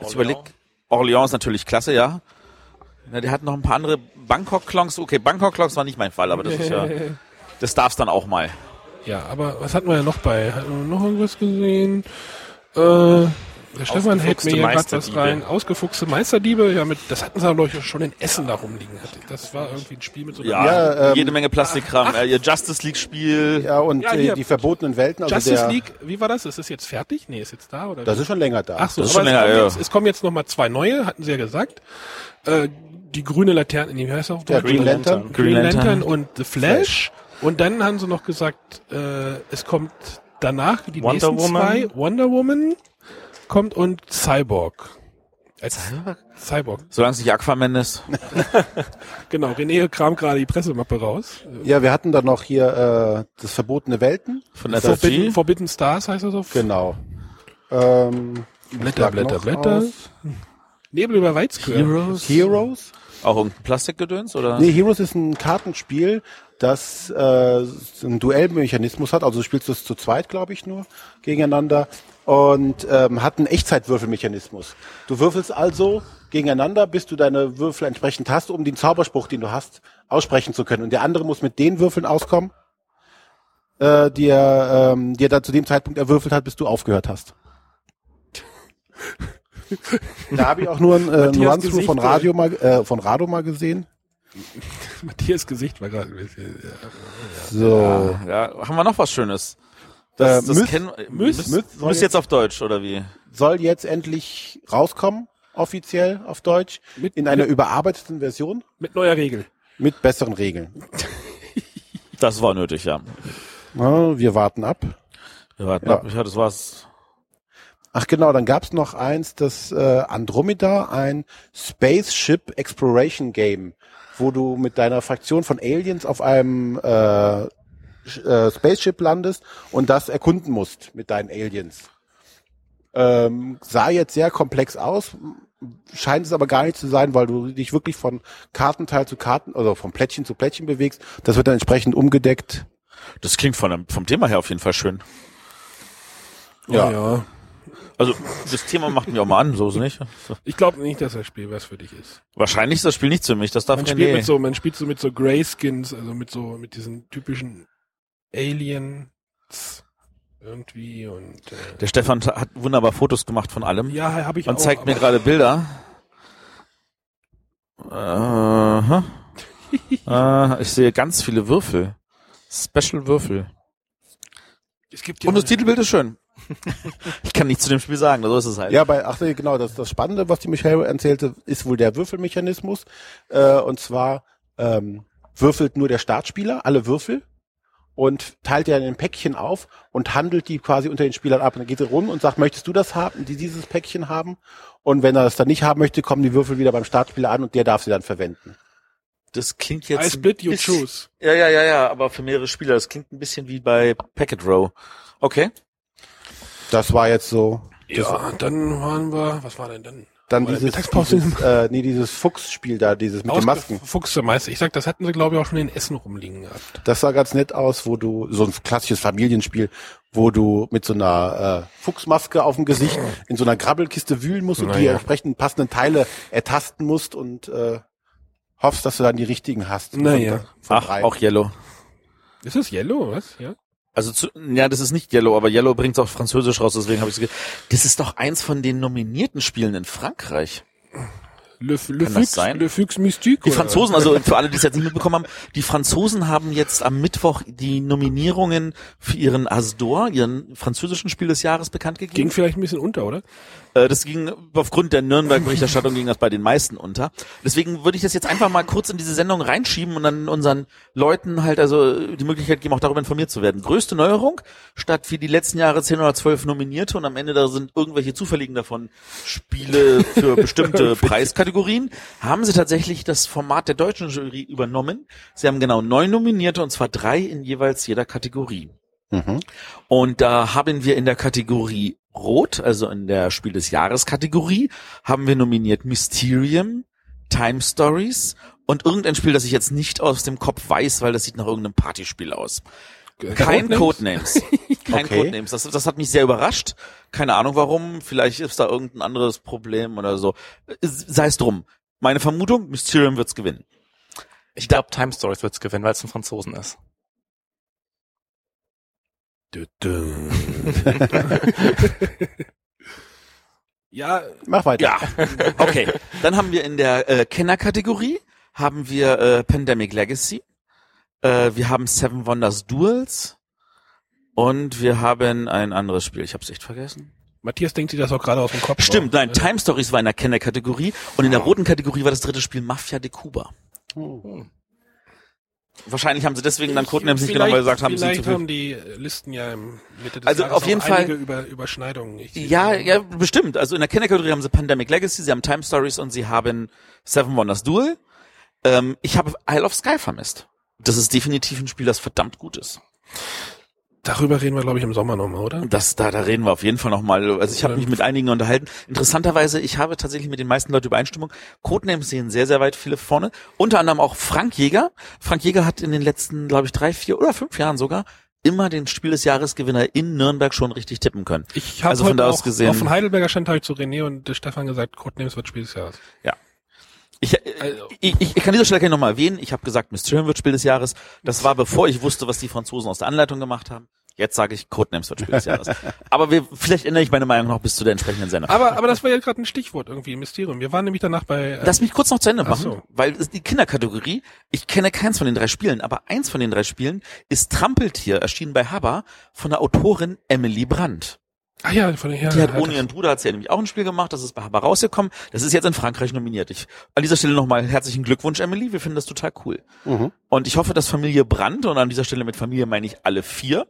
Jetzt Orléans. überleg, Orléans ist natürlich klasse, ja. Na, der hat noch ein paar andere Bangkok-Klonks. Okay, Bangkok-Klonks war nicht mein Fall, aber das ist ja, [LAUGHS] das darf's dann auch mal. Ja, aber was hatten wir ja noch bei? Hatten wir noch irgendwas gesehen? Äh, der Stefan hält mir Ausgefuchste hier gerade was Meisterdiebe. rein. Ausgefuchste Meisterdiebe, ja, mit, das hatten sie aber, glaube ich, schon in Essen da rumliegen. Das war irgendwie ein Spiel mit so Ja, Ja, ähm, jede Menge Plastikkram. Äh, ihr Justice League-Spiel. Ja, und Ja, äh, hier. die verbotenen Welten, also Justice der, League, wie war das? Ist es jetzt fertig? Nee, ist jetzt da? Oder das ist schon länger da. Ach so, Das ist schon es, länger, kommen ja. jetzt, es kommen jetzt noch mal zwei neue, hatten sie ja gesagt. Äh, die grüne Laterne, nee, wie heißt das auf Ja, Deutsch? Green Lantern. Green Green Lantern, Lantern. und The Flash. Und dann haben sie noch gesagt, äh, es kommt danach die Wonder nächsten Woman. zwei. Wonder Woman kommt und Cyborg. Als Cyborg. Solange es nicht Aquaman ist. [LAUGHS] Genau, René kramt gerade die Pressemappe raus. Ja, wir hatten dann noch hier äh, das verbotene Welten. Von der Forbidden. Forbidden Stars heißt das auf Genau. Ähm, Blätter, Blätter, Blätter. aus? Nebel über Weizkör. Heroes. Heroes? Auch irgendein Plastikgedöns, oder? Nee, Heroes ist ein Kartenspiel, das äh, einen Duellmechanismus hat. Also du spielst es zu zweit, glaube ich, nur gegeneinander und ähm, hat einen Echtzeitwürfelmechanismus. Du würfelst also gegeneinander, bis du deine Würfel entsprechend hast, um den Zauberspruch, den du hast, aussprechen zu können. Und der andere muss mit den Würfeln auskommen, äh, die er, ähm, die er dann zu dem Zeitpunkt erwürfelt hat, bis du aufgehört hast. da habe ich auch nur ein, äh, Gesicht, von äh, Radio mal, äh, von Rado mal gesehen. Matthias Gesicht war gerade ein bisschen. Ja. So. Ja, haben wir noch was Schönes? Äh, Das, das Myth- kennen Myth- Myth, Myth soll Myth jetzt auf Deutsch, oder wie? soll jetzt endlich rauskommen. offiziell auf Deutsch, Mit- in einer mit- überarbeiteten Version Mit neuer Regel. mit besseren Regeln. [LAUGHS] Das war nötig, ja. Na, wir warten ab. Wir warten Ja. ab. Ja, das war's. Ach genau, dann gab's noch eins, das äh, Andromeda, ein Spaceship Exploration Game, wo du mit deiner Fraktion von Aliens auf einem äh, äh, Spaceship landest und das erkunden musst mit deinen Aliens. Ähm, sah jetzt sehr komplex aus, scheint es aber gar nicht zu sein, weil du dich wirklich von Kartenteil zu Karten, also von Plättchen zu Plättchen bewegst. Das wird dann entsprechend umgedeckt. Das klingt von dem, vom Thema her auf jeden Fall schön. Ja. Oh, ja. Also das Thema macht mich auch mal an, so ist es nicht. Ich glaube nicht, dass das Spiel was für dich ist. Wahrscheinlich ist das Spiel nicht für mich. Das darf Man spielt nee. mit so, man spielt so mit so Greyskins, also mit so, mit diesen typischen Aliens irgendwie und äh, Der Stefan hat wunderbar Fotos gemacht von allem ja, habe ich und auch. zeigt mir gerade Bilder. Aha. äh, ich sehe ganz viele Würfel. Special Würfel. Es gibt Und das Titelbild ist schön. ich kann nichts zu dem Spiel sagen, so ist es halt. Ja, bei, ach nee, genau, das, das Spannende, was die Michael erzählte, ist wohl der Würfelmechanismus. Äh, und zwar ähm, würfelt nur der Startspieler alle Würfel und teilt ja in ein Päckchen auf und handelt die quasi unter den Spielern ab. Und dann geht er rum und sagt, möchtest du das haben, die dieses Päckchen haben? Und wenn er das dann nicht haben möchte, kommen die Würfel wieder beim Startspieler an und der darf sie dann verwenden. Das klingt jetzt. I split you ein bisschen- choose. Ja, ja, ja, ja, aber für mehrere Spieler. Das klingt ein bisschen wie bei Packet Row. Okay. Das war jetzt so. Ja, dann waren wir, was war denn dann? Dann War der dieses, dieses äh, nee, dieses Fuchsspiel da, dieses mit den Masken. Fuchsemeister. Ich sag, das hatten sie, glaube ich, auch schon in Essen rumliegen gehabt. Das sah ganz nett aus, wo du, so ein klassisches Familienspiel, wo du mit so einer äh, Fuchsmaske auf dem Gesicht in so einer Grabbelkiste wühlen musst und die Naja. entsprechenden passenden Teile ertasten musst und äh, hoffst, dass du dann die richtigen hast. Naja. Von, von Ach, auch Yellow. Ist das Yellow, was? Ja? Also zu, ja, das ist nicht Yellow, aber Yellow bringt es auf Französisch raus, deswegen habe ich es Das ist doch eins von den nominierten Spielen in Frankreich. Le, Le, sein? Le Fux Mystique. Die? Franzosen, also für alle, die es jetzt nicht mitbekommen haben, die Franzosen haben jetzt am Mittwoch die Nominierungen für ihren Asdor, ihren französischen Spiel des Jahres bekannt gegeben. Ging vielleicht ein bisschen unter, oder? Äh, Das ging aufgrund der Nürnberg-Berichterstattung ging das bei den meisten unter. Deswegen würde ich das jetzt einfach mal kurz in diese Sendung reinschieben und dann unseren Leuten halt also die Möglichkeit geben, auch darüber informiert zu werden. Größte Neuerung, statt wie die letzten Jahre 10 oder 12 Nominierte und am Ende da sind irgendwelche zufälligen davon Spiele für bestimmte [LAUGHS] Preiskategorien, haben sie tatsächlich das Format der deutschen Jury übernommen. Sie haben genau neun Nominierte und zwar drei in jeweils jeder Kategorie. Mhm. Und da haben wir in der Kategorie Rot, also in der Spiel des Jahres Kategorie, haben wir nominiert Mysterium, Time Stories und irgendein Spiel, das ich jetzt nicht aus dem Kopf weiß, weil das sieht nach irgendeinem Partyspiel aus. [LAUGHS] Kein Codenames. Kein Okay. Codenames. Das, das hat mich sehr überrascht. Keine Ahnung warum. Vielleicht ist da irgendein anderes Problem oder so. Sei es drum. Meine Vermutung, Mysterium wird's gewinnen. Ich glaube, Time Stories wird's gewinnen, weil es ein Franzosen ist. [LAUGHS] ja, Mach weiter. Ja, okay. Dann haben wir in der äh, Kenner-Kategorie haben wir äh, Pandemic Legacy, äh, wir haben Seven Wonders Duels und wir haben ein anderes Spiel. Ich habe es echt vergessen. Matthias denkt sich das auch gerade aus dem Kopf. Stimmt, nein, raus. Time Stories war in der Kenner-Kategorie und in der roten Kategorie war das dritte Spiel Mafia de Cuba. Oh. Wahrscheinlich haben sie deswegen dann Codenames nicht genommen, weil sie gesagt haben, sie zu viel. haben die äh, Listen ja im Mitte des Also Jahres auf jeden auch Fall- einige Über, Überschneidungen. Ich, Ja, ja, bestimmt. Also in der Kenner-Kategorie haben sie Pandemic Legacy, sie haben Time Stories und sie haben Seven Wonders Duel. Ähm, ich habe Isle of Sky vermisst. Das ist definitiv ein Spiel, das verdammt gut ist. Darüber reden wir, glaube ich, im Sommer nochmal, oder? Das, da, da reden wir auf jeden Fall nochmal. Also ich habe mich mit einigen unterhalten. Interessanterweise, ich habe tatsächlich mit den meisten Leuten Übereinstimmung. Codenames sehen sehr, sehr weit viele vorne. Unter anderem auch Frank Jäger. Frank Jäger hat in den letzten, glaube ich, drei, vier oder fünf Jahren sogar immer den Spiel des Jahresgewinner in Nürnberg schon richtig tippen können. Ich habe Also von heute da aus auch, gesehen- auch von Heidelberger stand habe ich zu René und Stefan gesagt, Codenames wird Spiel des Jahres. Ich, äh, Also- ich, ich, ich kann dieser Stelle gerne nochmal erwähnen, ich habe gesagt, Mysterium wird Spiel des Jahres. Das war bevor ich wusste, was die Franzosen aus der Anleitung gemacht haben. Jetzt sage ich, Codenames wird Spiel des Jahres. [LAUGHS] Aber wir, vielleicht ändere ich meine Meinung noch bis zu der entsprechenden Sendung. Aber, aber das war ja gerade ein Stichwort irgendwie, Mysterium. Wir waren nämlich danach bei... Äh, Lass mich kurz noch zu Ende Ach machen, so. weil es die Kinderkategorie, ich kenne keins von den drei Spielen, aber eins von den drei Spielen ist Trampeltier, erschienen bei Habba von der Autorin Emily Brandt. Ah ja, von den Die hat ohne ihren Bruder hat sie ja nämlich auch ein Spiel gemacht, das ist bei Haber rausgekommen. Das ist jetzt in Frankreich nominiert. Ich, an dieser Stelle nochmal herzlichen Glückwunsch, Emily. Wir finden das total cool. Mhm. Und ich hoffe, dass Familie Brandt, und an dieser Stelle mit Familie meine ich alle vier,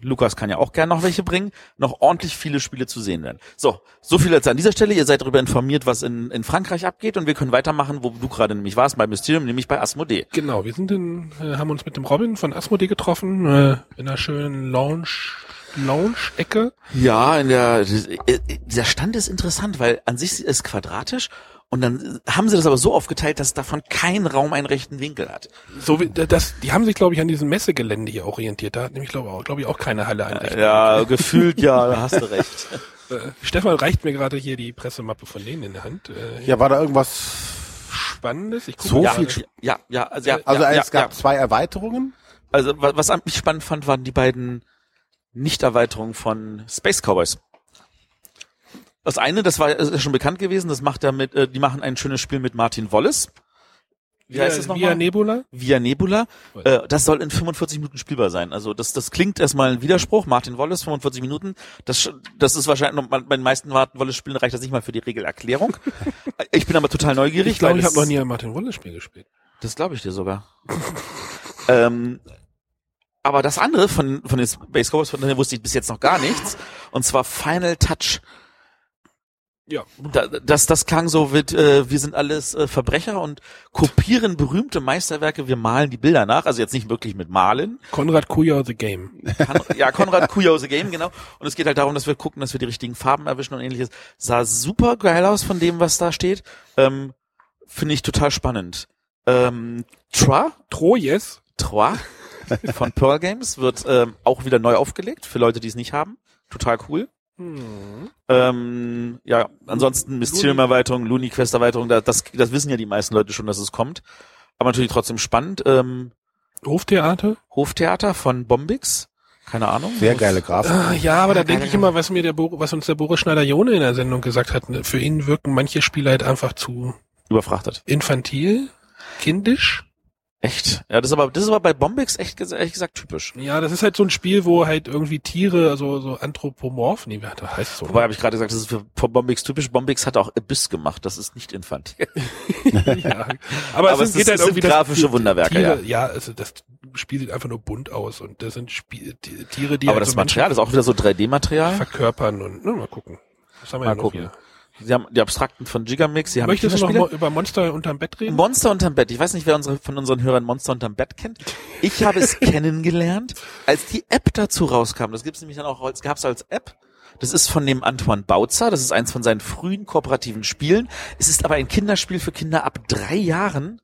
Lukas kann ja auch gerne noch welche bringen, noch ordentlich viele Spiele zu sehen werden. So, so viel jetzt an dieser Stelle. Ihr seid darüber informiert, was in, in Frankreich abgeht und wir können weitermachen, wo du gerade nämlich warst, bei Mysterium, nämlich bei Asmodee. Genau, wir sind in, äh, haben uns mit dem Robin von Asmodee getroffen, äh, in einer schönen Lounge, Lounge-Ecke. Ja, in der, äh, dieser Stand ist interessant, weil an sich ist es quadratisch und dann haben sie das aber so aufgeteilt, dass davon kein Raum einen rechten Winkel hat. So wie, das, die haben sich, glaube ich, an diesem Messegelände hier orientiert. Da hat nämlich, glaube ich, glaube ich, auch keine Halle einrichten. Ja, gefühlt ja, da hast du recht. [LAUGHS] Äh, Stefan reicht mir gerade hier die Pressemappe von denen in der Hand. Äh, Ja, war da irgendwas? Spannendes. Ich gucke So ja, viel ja, ja, also, ja, Also ja, es ja, gab zwei Erweiterungen. Also wa- was ich spannend fand, waren die beiden Nicht-Erweiterungen von Space Cowboys. Das eine, das war ist schon bekannt gewesen, das macht er mit, äh, die machen ein schönes Spiel mit Martin Wallace. Wie heißt es Via nochmal? Nebula. Via Nebula. Äh, das soll in 45 Minuten spielbar sein. Also das, das klingt erstmal ein Widerspruch. Martin Wallace, 45 Minuten. Das, das ist wahrscheinlich, noch- bei den meisten Martin Wallace Spielen reicht das nicht mal für die Regelerklärung. [LAUGHS] ich bin aber total neugierig. Ich glaube, ich habe das- noch nie ein Martin Wallace Spiel gespielt. das glaube ich dir sogar. [LAUGHS] ähm, aber das andere von, von den Space Cowboys, von denen wusste ich bis jetzt noch gar nichts. Und zwar Final Touch. Ja. Da, das, das klang so mit, äh, wir sind alles äh, Verbrecher und kopieren berühmte Meisterwerke, wir malen die Bilder nach. Also jetzt nicht wirklich mit Malen. Konrad Kuja The Game. Kan [LAUGHS] ja, Konrad Kujau The Game, genau. Und es geht halt darum, dass wir gucken, dass wir die richtigen Farben erwischen und ähnliches. Sah super geil aus von dem, was da steht. Ähm, Finde ich total spannend. Ähm, Tra, Troyes. Trois von Pearl Games wird ähm, auch wieder neu aufgelegt für Leute, die es nicht haben. Total cool. Hm. Ähm, ja, ansonsten Mysterium-Erweiterung, Looney Quest-Erweiterung, da- das, das wissen ja die meisten Leute schon, dass es kommt. Aber natürlich trotzdem spannend. Ähm, Hoftheater. Hoftheater von Bombix. Keine Ahnung. Sehr geile Grafik. Ah, ja, aber da denke ich immer, was mir der Bo was uns der Boris Schneider-Jone in der Sendung gesagt hat. ne, Für ihn wirken manche Spiele halt einfach zu Überfrachtet. infantil, kindisch. Echt? Ja, das ist aber, das ist aber bei Bombix echt, ehrlich gesagt typisch. Ja, das ist halt so ein Spiel, wo halt irgendwie Tiere, also so anthropomorph, nee, das heißt so. Wobei habe ich gerade gesagt, das ist für, für Bombix typisch. Bombix hat auch Abyss gemacht. Das ist nicht infantil. [LAUGHS] ja. Aber, Aber es, es geht ist- halt irgendwie das- grafische die- Wunderwerke, Tiere, ja. also das Spiel sieht einfach nur bunt aus und das sind Spiel, die, Tiere, die aber halt das so Material ist auch wieder so 3D-Material. Menschen verkörpern und na, mal gucken. Was haben wir Mal noch gucken. hier? Sie haben die Abstrakten von Gigamix. Sie haben Möchtest du noch über Monster unterm Bett reden? Monster unterm Bett. Ich weiß nicht, wer unsere, von unseren Hörern Monster unterm Bett kennt. Ich habe es [LAUGHS] kennengelernt, als die App dazu rauskam. Das gibt's nämlich dann auch als, gab's als App. Das ist von dem Antoine Bautzer. Das ist eins von seinen frühen kooperativen Spielen. Es ist aber ein Kinderspiel für Kinder ab drei Jahren.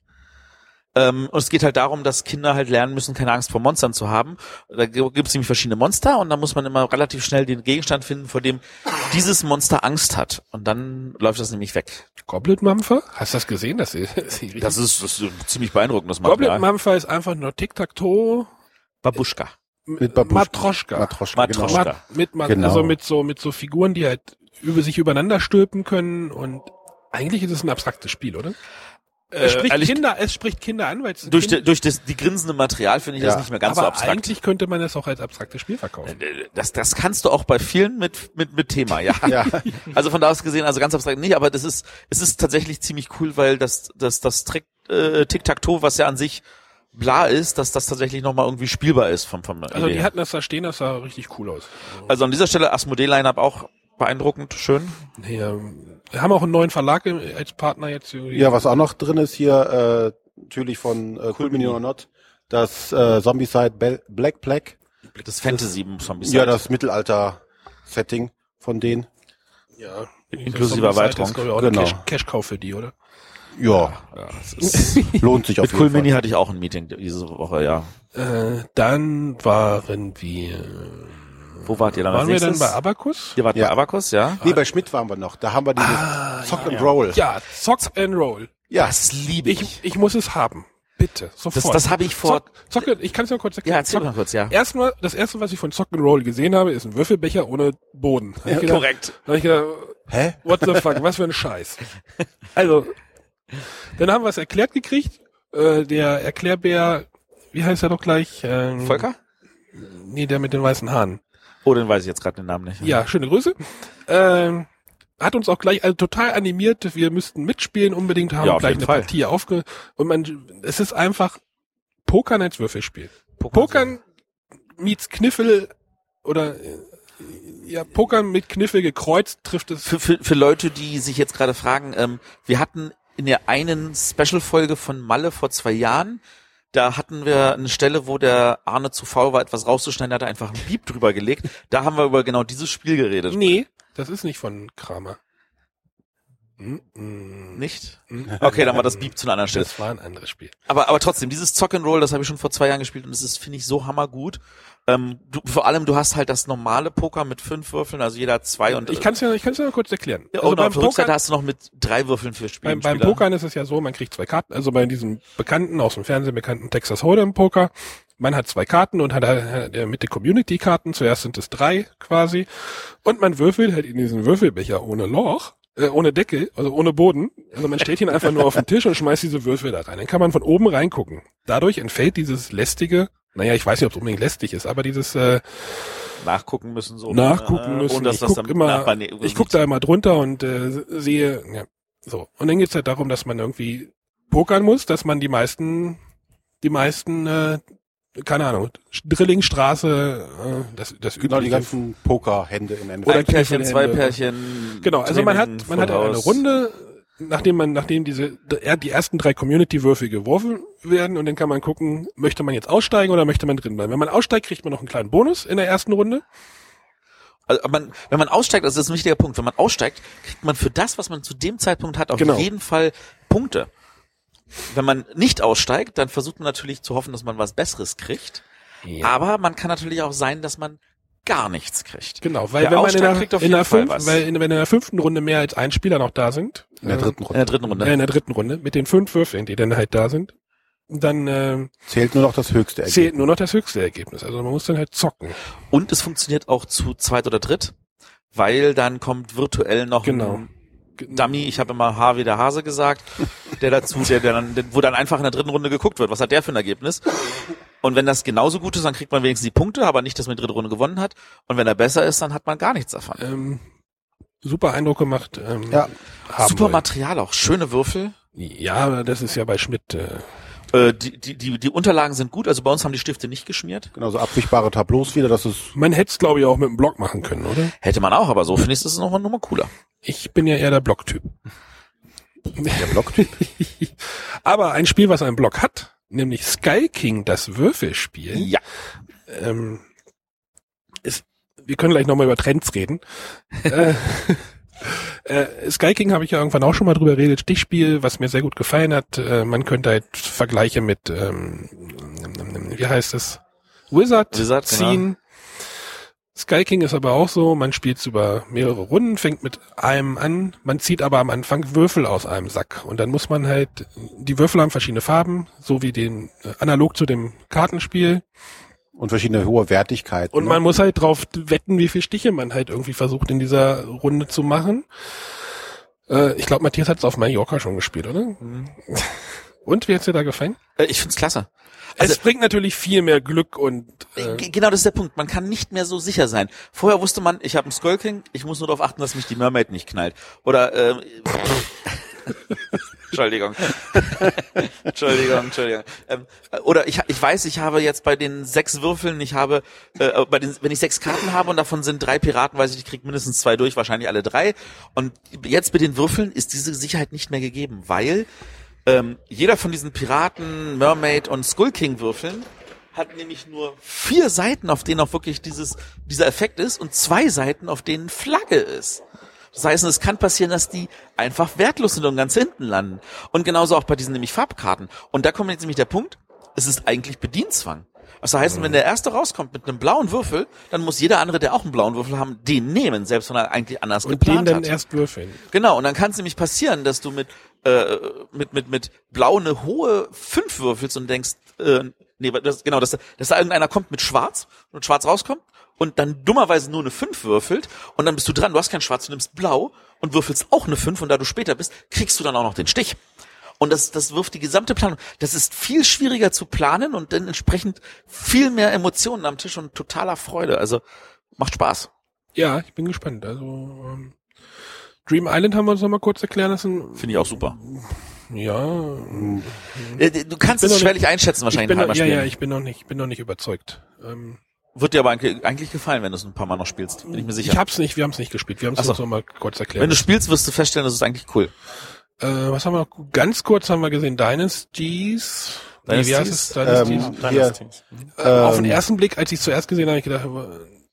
Ähm, und es geht halt darum, dass Kinder halt lernen müssen, keine Angst vor Monstern zu haben. Da gibt es nämlich verschiedene Monster und da muss man immer relativ schnell den Gegenstand finden, vor dem dieses Monster Angst hat. Und dann läuft das nämlich weg. Goblet Mampfer? Hast du das gesehen? Das ist, das ist Das ist, das ist ziemlich beeindruckend, das Goblet Material. Mampfer ist einfach nur Tic-Tac-Toe. Babuschka. Mit Babuschka. Matroschka. Matroschka, Matroschka. genau. Mat mit, Ma Genau. also mit so, mit so Figuren, die halt über sich übereinander stülpen können und eigentlich ist es ein abstraktes Spiel, oder? Es spricht ehrlich, Kinder, es spricht Kinder an, weil durch, Kind, durch das, die grinsende Material finde ich Ja. das nicht mehr ganz aber so abstrakt. eigentlich könnte man es auch als abstraktes Spiel verkaufen. Das, das kannst du auch bei vielen mit, mit, mit Thema, ja. Ja. [LAUGHS] Also von da aus gesehen, also ganz abstrakt nicht, aber das ist, es ist tatsächlich ziemlich cool, weil das, das, das Trick, äh, Tic-Tac-Toe, was ja an sich bla ist, dass das tatsächlich nochmal irgendwie spielbar ist vom, vom Also Idee die hatten das da stehen, das sah richtig cool aus. Also an dieser Stelle Asmodee-Line-Up auch beeindruckend, schön. Ja, wir haben auch einen neuen Verlag als Partner jetzt. irgendwie. Ja, was auch noch drin ist hier, äh, natürlich von äh, cool Mini or Not, das äh, Zombicide Black Plague. Das Fantasy-Zombie. Ja, das Mittelalter-Setting von denen. ja. Inklusive Das ist, Erweiterung. glaube ich, auch Genau. Cash-Kauf für die, oder? Ja, Ja, [LAUGHS] ist, lohnt sich auf mit jeden Cool Fall. Mini hatte ich auch ein Meeting diese Woche, ja. Äh, dann waren wir. Wo wart ihr dann Waren wir dann bei Abacus? Ihr wart Ja. bei Abacus, ja? Nee, bei Schmidt waren wir noch. Da haben wir dieses Zock and Roll. Ah, Ja, Zock and Roll. Ja, Das liebe Ich, ich muss es haben. Bitte, sofort. Das, das habe ich vor. Zock, Zock, ich kann es nur kurz Ja, erklären. erzähl Zock- mal kurz, ja. Erstmal, das erste, was ich von Zock and Roll gesehen habe, ist ein Würfelbecher ohne Boden. Ich gedacht- Korrekt. Da hab ich gedacht, Hä? what the fuck, was für ein Scheiß. [LAUGHS] Also, dann haben wir es erklärt gekriegt. Äh, der Erklärbär, wie heißt er doch gleich? Ähm, Volker? Nee, der mit den weißen Haaren. Oh, den weiß ich jetzt gerade den Namen nicht. Ja, schöne Grüße. Ähm, hat uns auch gleich also total animiert. Wir müssten mitspielen unbedingt, haben Ja, gleich eine Fall. Partie aufge und man es ist einfach Pokern als Würfelspiel. Pokern meets Kniffel oder äh, ja Pokern mit Kniffel gekreuzt trifft es. Für, für, für Leute, die sich jetzt gerade fragen, ähm, wir hatten in der einen Special-Folge von Malle vor zwei Jahren, da hatten wir eine Stelle, wo der Arne zu faul war, etwas rauszuschneiden, da hat er einfach einen Beep drüber gelegt. Da haben wir über genau dieses Spiel geredet. Nee, das ist nicht von Kramer. Mm, mm. Nicht? Mm. Okay, dann war das Beep zu einer anderen Stelle. Das war ein anderes Spiel. Aber, aber trotzdem, dieses Zock and Roll, das habe ich schon vor zwei Jahren gespielt und das ist, finde ich, so hammergut. Ähm, du, vor allem, du hast halt das normale Poker mit fünf Würfeln, also jeder hat zwei und Ich kann es ja, ich kann's ja mal kurz erklären. ja, Also und beim auf der Rückseite hast du noch mit drei Würfeln für Spielen. Beim, beim Pokern ist es ja so, man kriegt zwei Karten, also bei diesem bekannten, aus dem Fernsehen bekannten Texas Hold'em Poker, man hat zwei Karten und hat äh, mit den Community-Karten, zuerst sind es drei quasi, und man würfelt halt in diesen Würfelbecher ohne Loch, äh, ohne Deckel, also ohne Boden. Also man stellt ihn einfach nur auf den Tisch und schmeißt diese Würfel da rein. Dann kann man von oben reingucken. Dadurch entfällt dieses lästige, naja, ich weiß nicht, ob es unbedingt lästig ist, aber dieses äh, nachgucken müssen so. nachgucken äh, müssen. ohne dass ich das guck immer, nee, ich guck da immer drunter und äh, sehe, ja, so. Und dann geht's halt darum, dass man irgendwie pokern muss, dass man die meisten, die meisten, äh, keine Ahnung, Drillingstraße, äh, das, das Genau, die ganzen Pokerhände im Endeffekt. Oder ein Pärchen, zwei Pärchen. Genau, also man hat, man hat Full eine. Runde, nachdem man, nachdem diese, die ersten drei Community-Würfel geworfen werden und dann kann man gucken, möchte man jetzt aussteigen oder möchte man drin bleiben. Wenn man aussteigt, kriegt man noch einen kleinen Bonus in der ersten Runde. Also, man, wenn man aussteigt, das ist ein wichtiger Punkt, wenn man aussteigt, kriegt man für das, was man zu dem Zeitpunkt hat, auf Genau. jeden Fall Punkte. Wenn man nicht aussteigt, dann versucht man natürlich zu hoffen, dass man was Besseres kriegt. Aber man kann natürlich auch sein, dass man gar nichts kriegt. Genau, weil Der wenn man in der, kriegt auf in jeden der Fall fünf, was. weil in, wenn in der fünften Runde mehr als ein Spieler noch da sind, in der dritten In Runde. der dritten Runde. äh, in der dritten Runde, mit den fünf Würfeln, die dann halt da sind, dann äh, Zählt nur noch das höchste Ergebnis. zählt nur noch das höchste Ergebnis. Also man muss dann halt zocken. Und es funktioniert auch zu zweit oder dritt, weil dann kommt virtuell noch Genau. ein Dummy, ich habe immer H wie der Hase gesagt, der dazu, der, der dann, wo dann einfach in der dritten Runde geguckt wird, was hat der für ein Ergebnis? Und wenn das genauso gut ist, dann kriegt man wenigstens die Punkte, aber nicht, dass man die dritte Runde gewonnen hat. Und wenn er besser ist, dann hat man gar nichts davon. Ähm, super Eindruck gemacht. Ähm, Ja. Super wollen. Material auch, schöne Würfel. Ja, das ist ja bei Schmidt. Äh, Äh, die, die, die, die Unterlagen sind gut, also bei uns haben die Stifte nicht geschmiert. Genau, so abwischbare Tableaus wieder, das ist man hätte es, glaube ich, auch mit dem Block machen können, oder? Hätte man auch, aber so finde ich es nochmal noch mal cooler. Ich bin ja eher der Blocktyp. der Blocktyp. [LAUGHS] Aber ein Spiel, was einen Block hat, nämlich Sky King, das Würfelspiel, Ja. ähm, ist, wir können gleich nochmal über Trends reden. Äh, Sky King habe ich ja irgendwann auch schon mal drüber geredet. Stichspiel, was mir sehr gut gefallen hat. Äh, man könnte halt Vergleiche mit, ähm, wie heißt es? Wizard, Wizard, ziehen. Sky King ist aber auch so, man spielt über mehrere Runden, fängt mit einem an, man zieht aber am Anfang Würfel aus einem Sack und dann muss man halt, die Würfel haben verschiedene Farben, so wie den, äh, analog zu dem Kartenspiel Und verschiedene hohe Wertigkeiten. und ne? man muss halt drauf wetten, wie viele Stiche man halt irgendwie versucht in dieser Runde zu machen. Äh, ich glaube, Matthias hat es auf Mallorca schon gespielt, oder? Mhm. Und wie hat's dir da gefallen? Äh, Ich find's klasse. Also- es bringt natürlich viel mehr Glück und äh, G- Genau, das ist der Punkt. Man kann nicht mehr so sicher sein. Vorher wusste man, ich habe einen Skull King, ich muss nur darauf achten, dass mich die Mermaid nicht knallt. Oder ähm, [LAUGHS] Entschuldigung. [LAUGHS] Entschuldigung, Entschuldigung. Ähm, oder ich, ich weiß, ich habe jetzt bei den sechs Würfeln, ich habe, äh, bei den, wenn ich sechs Karten habe und davon sind drei Piraten, weiß ich, ich krieg mindestens zwei durch, wahrscheinlich alle drei. Und jetzt mit den Würfeln ist diese Sicherheit nicht mehr gegeben, weil ähm, jeder von diesen Piraten, Mermaid und Skull King Würfeln hat nämlich nur vier Seiten, auf denen auch wirklich dieses, dieser Effekt ist und zwei Seiten, auf denen Flagge ist. Das heißt, es kann passieren, dass die einfach wertlos sind und ganz hinten landen. Und genauso auch bei diesen nämlich Farbkarten. Und da kommt jetzt nämlich der Punkt, es ist eigentlich Bedienzwang. Was heißt, wenn der erste rauskommt mit einem blauen Würfel, dann muss jeder andere, der auch einen blauen Würfel haben, den nehmen, selbst wenn er eigentlich anders und den geplant dann hat. erst würfeln. Genau, und dann kann es nämlich passieren, dass du mit, äh, mit, mit, mit blau eine hohe fünf würfelst und denkst, äh, nee, das, genau, dass, dass da irgendeiner kommt mit schwarz und schwarz rauskommt und dann dummerweise nur eine fünf würfelt und dann bist du dran, du hast kein schwarz, du nimmst blau und würfelst auch eine fünf und da du später bist, kriegst du dann auch noch den Stich. Und das, das wirft die gesamte Planung. Das ist viel schwieriger zu planen und dann entsprechend viel mehr Emotionen am Tisch und totaler Freude. Also macht Spaß. Ja, ich bin gespannt. Also ähm, Dream Island haben wir uns noch mal kurz erklären lassen. Finde ich auch super. Ja, Äh, Du kannst bin es schwerlich einschätzen ich wahrscheinlich bin noch, einmal ja, ja, ich bin noch nicht, bin noch nicht überzeugt. Ähm, Wird dir aber eigentlich gefallen, wenn du es ein paar Mal noch spielst. Bin ich mir sicher. ich hab's nicht, wir haben es nicht gespielt. Wir haben es so. noch mal kurz erklärt. wenn du spielst, wirst du feststellen, das ist eigentlich cool. Äh, was haben wir noch? Ganz kurz haben wir gesehen, Dynasties. Nee, wie heißt es? Dynasties? Dynasties. Ähm, hier, äh, auf den ähm, ersten Blick, als ich es zuerst gesehen habe, ich gedacht,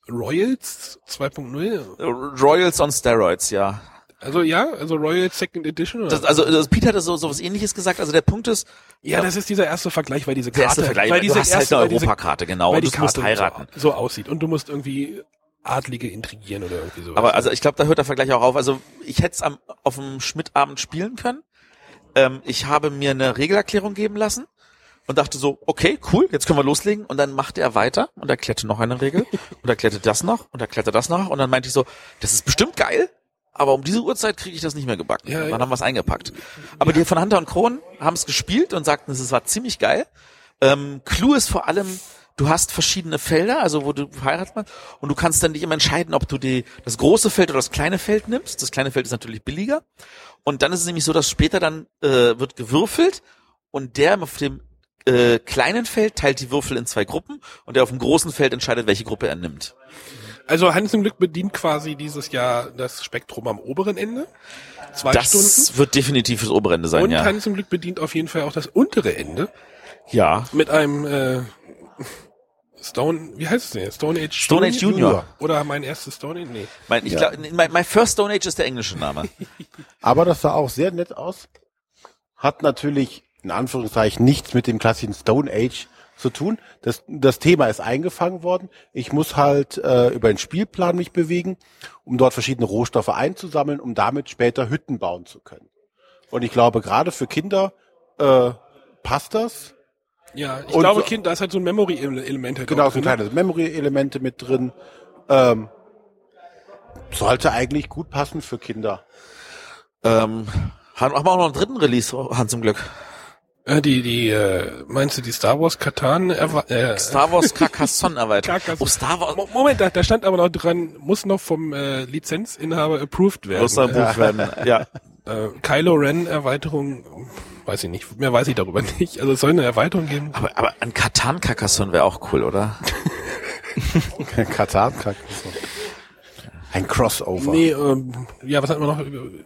Royals 2.0? Royals on Steroids, ja. Also ja, also Royals Second Edition? Oder? Das, also das, Pete hatte so, so was ähnliches gesagt. Also der Punkt ist, ja, das ist dieser erste Vergleich, weil diese Karte, der erste Vergleich, weil du diese hast halt erste, eine weil diese- Europakarte, genau, weil die du musst Karte heiraten. So, so aussieht und du musst irgendwie Adlige intrigieren oder irgendwie so. Aber also ich glaube, da hört der Vergleich auch auf. Also ich hätte es am auf dem Schmidtabend spielen können. Ähm, ich habe mir eine Regelerklärung geben lassen und dachte so, okay, cool, jetzt können wir loslegen. Und dann machte er weiter und erklärte noch eine Regel und erklärte das noch und erklärte das noch. Und dann meinte ich so, das ist bestimmt geil, aber um diese Uhrzeit kriege ich das nicht mehr gebacken. Ja, dann ja. haben wir es eingepackt. Aber die von Hunter und Kron haben es gespielt und sagten, es war ziemlich geil. Ähm, Clou ist vor allem, du hast verschiedene Felder, also wo du heiratet man, und du kannst dann nicht immer entscheiden, ob du die, das große Feld oder das kleine Feld nimmst. Das kleine Feld ist natürlich billiger. Und dann ist es nämlich so, dass später dann äh, wird gewürfelt und der auf dem äh, kleinen Feld teilt die Würfel in zwei Gruppen und der auf dem großen Feld entscheidet, welche Gruppe er nimmt. Also Hans im Glück bedient quasi dieses Jahr das Spektrum am oberen Ende. Zwei Das Stunden. wird definitiv das Oberende sein, Und ja. Hans im Glück bedient auf jeden Fall auch das untere Ende Ja. mit einem äh, Stone, wie heißt es denn? jetzt? Stone Age Stone Age Junior. Oder mein erstes Stone Age? Nee. Mein, ich Ja. glaub, mein, mein First Stone Age ist der englische Name. [LAUGHS] Aber das sah auch sehr nett aus. Hat natürlich in Anführungszeichen nichts mit dem klassischen Stone Age zu tun. Das, das Thema ist eingefangen worden. Ich muss halt äh, über den Spielplan mich bewegen, um dort verschiedene Rohstoffe einzusammeln, um damit später Hütten bauen zu können. Und ich glaube, gerade für Kinder äh, passt das. Ja, ich Und glaube, so- Kind, da ist halt so ein Memory-Element halt Genau, so drin. kleine Memory-Elemente mit drin. Ähm, sollte eigentlich gut passen für Kinder. ähm, haben haben wir auch noch einen dritten Release, Hans im Glück. Äh, die, die, äh, meinst du die Star Wars Katan? Äh, Star Wars Carcassonne. [LAUGHS] Carcassonne. Oh, Star Wars. Mo- Moment, da, da stand aber noch dran, muss noch vom äh, Lizenzinhaber approved werden. Muss Buch werden. Ja. [LAUGHS] Äh, Kylo Ren Erweiterung, weiß ich nicht, mehr weiß ich darüber [LAUGHS] nicht. Also es soll eine Erweiterung geben. Aber, aber ein Katan Carcassonne wäre auch cool, oder? Katan, ein Crossover. Nee, ähm, ja, was hatten wir noch?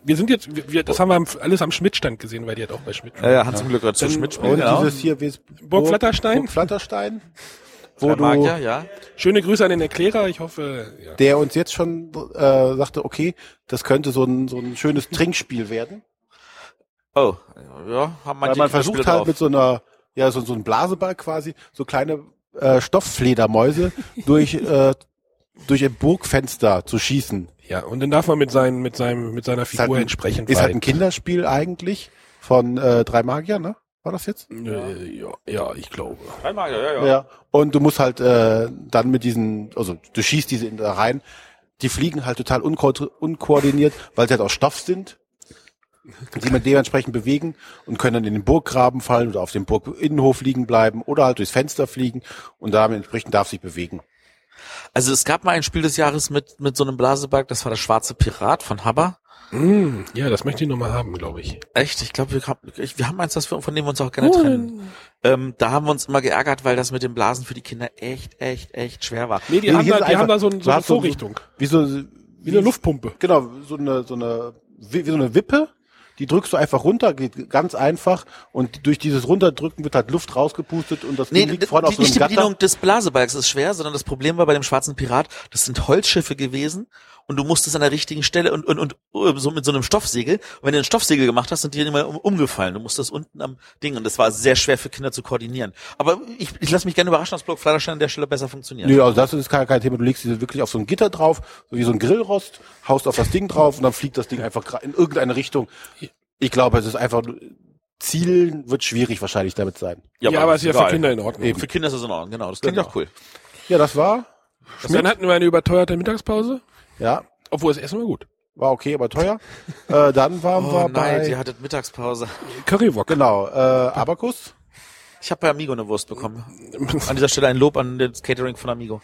Wir sind jetzt, wir, wir, das haben wir am- alles am Schmidt-Stand gesehen, weil die hat auch bei Schmidt. Ja, ja Hans im Glück gerade zu Schmidt spielen. Und Genau. dieses hier, wie es Burg Flatterstein? Burg Flatterstein, [LAUGHS] wo du, Magier, ja. Schöne Grüße an den Erklärer, ich hoffe, ja. der uns jetzt schon äh, sagte, okay, das könnte so ein, so ein schönes Trinkspiel werden. Oh, ja, haben Weil manche man versucht Spiele halt drauf. mit so einer, ja, so, so ein Blaseball quasi, so kleine äh, Stofffledermäuse [LAUGHS] durch, äh, durch ein Burgfenster zu schießen. Ja, und dann darf man mit seinen, mit seinem, mit seiner Ist halt Figur ein, entsprechend ist halt ein. Kinderspiel eigentlich von äh, drei Magier, ne? War das jetzt? Äh, ja, ja, ich glaube. Drei Magier, ja, ja. Ja. Und du musst halt äh, dann mit diesen, also du schießt diese in da rein, die fliegen halt total unko unkoordiniert, weil sie halt aus Stoff sind, die man dementsprechend bewegen und können dann in den Burggraben fallen oder auf dem Burginnenhof liegen bleiben oder halt durchs Fenster fliegen und damit entsprechend darf sich bewegen. Also es gab mal ein Spiel des Jahres mit, mit so einem Blasebalg, das war der Schwarze Pirat von Haber. Mm, ja, das möchte ich noch mal haben, glaube ich. Echt? Ich glaube, wir, haben- wir haben eins, das wir, von dem wir uns auch gerne trennen. Ähm, da haben wir uns immer geärgert, weil das mit dem Blasen für die Kinder echt, echt, echt schwer war. Nee, die Nee, haben da, die haben einfach- da so, ein- so eine hast so- Vorrichtung. Wie so, Wie eine Luftpumpe. Genau, so eine, so eine, wie, wie so eine Wippe, die drückst du einfach runter, geht ganz einfach und durch dieses Runterdrücken wird halt Luft rausgepustet und das Nee, Ding liegt vorne auf so einem nicht die. Bedienung des Blasebalgs ist schwer, sondern das Problem war bei dem Schwarzen Pirat, das sind Holzschiffe gewesen und du musstest an der richtigen Stelle und, und, und äh, so mit so einem Stoffsegel. Und wenn du ein Stoffsegel gemacht hast, sind die immer um, umgefallen. Du musstest unten am Ding und das war sehr schwer für Kinder zu koordinieren. Aber ich, ich lasse mich gerne überraschen, dass Block Flatterstein an der Stelle besser funktioniert. Nee, also das ist kein, kein Thema. Du legst diese wirklich auf so ein Gitter drauf, so wie so ein Grillrost, haust auf das Ding drauf und dann fliegt das Ding einfach in irgendeine Richtung. Ich glaube, es ist einfach, Zielen wird schwierig wahrscheinlich damit sein. Ja, aber es ist ja für. Kinder in Ordnung. Für Kinder ist es in Ordnung, genau. Das klingt Genau. auch cool. Ja, das war, Dann hatten wir eine überteuerte Mittagspause, ja, obwohl das Essen war gut. war okay, aber teuer. äh, dann waren Oh wir nein, bei, ihr hattet Mittagspause. Currywok. genau, äh, Abakus. Ich habe bei Amigo eine Wurst bekommen. An dieser Stelle ein Lob an das Catering von Amigo.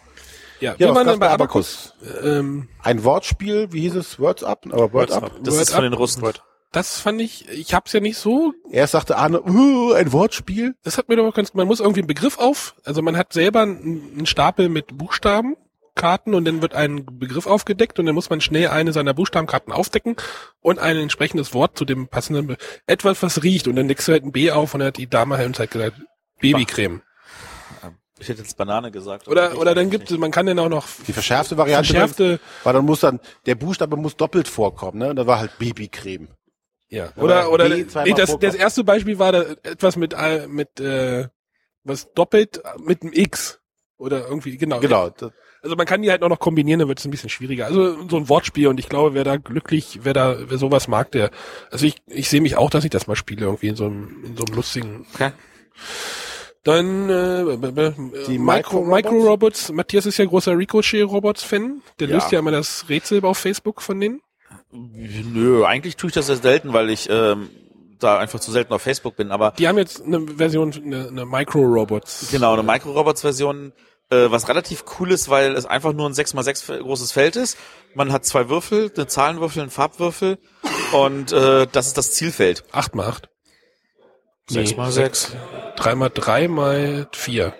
Ja, Ja, wir waren dann bei bei Abacus. Ähm, Ein Wortspiel, wie hieß es? Words Up? Aber Words Words Up. Up. Das Word ist von den Russen. Das fand ich, ich hab's ja nicht so, Erst sagte Arne, uh, ein Wortspiel. das hat mir doch ganz, man muss irgendwie einen Begriff auf, also man hat selber einen, einen Stapel mit Buchstaben, Karten und dann wird ein Begriff aufgedeckt und dann muss man schnell eine seiner Buchstabenkarten aufdecken und ein entsprechendes Wort zu dem passenden, Be etwas was riecht und dann deckst du halt ein B auf und dann hat die Dame halt uns halt gesagt, Babycreme. Ich hätte jetzt Banane gesagt. Oder, oder dann gibt es, man kann dann auch noch Die verschärfte Variante verschärfte, war dann muss dann, der Buchstabe muss doppelt vorkommen, ne? Und da war halt Babycreme. Ja, oder, oder, B nee, das, das erste Beispiel war da etwas mit, äh, mit, äh, was doppelt mit einem X. Oder irgendwie, genau. Genau. Also man kann die halt auch noch kombinieren, dann wird es ein bisschen schwieriger. Also so ein Wortspiel und ich glaube, wer da glücklich, wer da, wer sowas mag, der, also ich, ich sehe mich auch, dass ich das mal spiele, irgendwie in so einem, in so einem lustigen. Okay. Dann äh, Die äh, Micro, Micro-Robots? Micro-Robots. Matthias ist ja großer Ricochet-Robots-Fan. Der Ja. löst ja immer das Rätsel auf Facebook von denen. Nö, eigentlich tue ich das sehr selten, weil ich ähm, da einfach zu selten auf Facebook bin. Aber die haben jetzt eine Version, eine, eine Micro-Robots. Genau, eine Micro-Robots-Version, äh, was relativ cool ist, weil es einfach nur ein 6x6 großes Feld ist. Man hat zwei Würfel, eine Zahlenwürfel, einen Farbwürfel und äh, das ist das Zielfeld. 8x8. 6x6. 3x3 mal 4.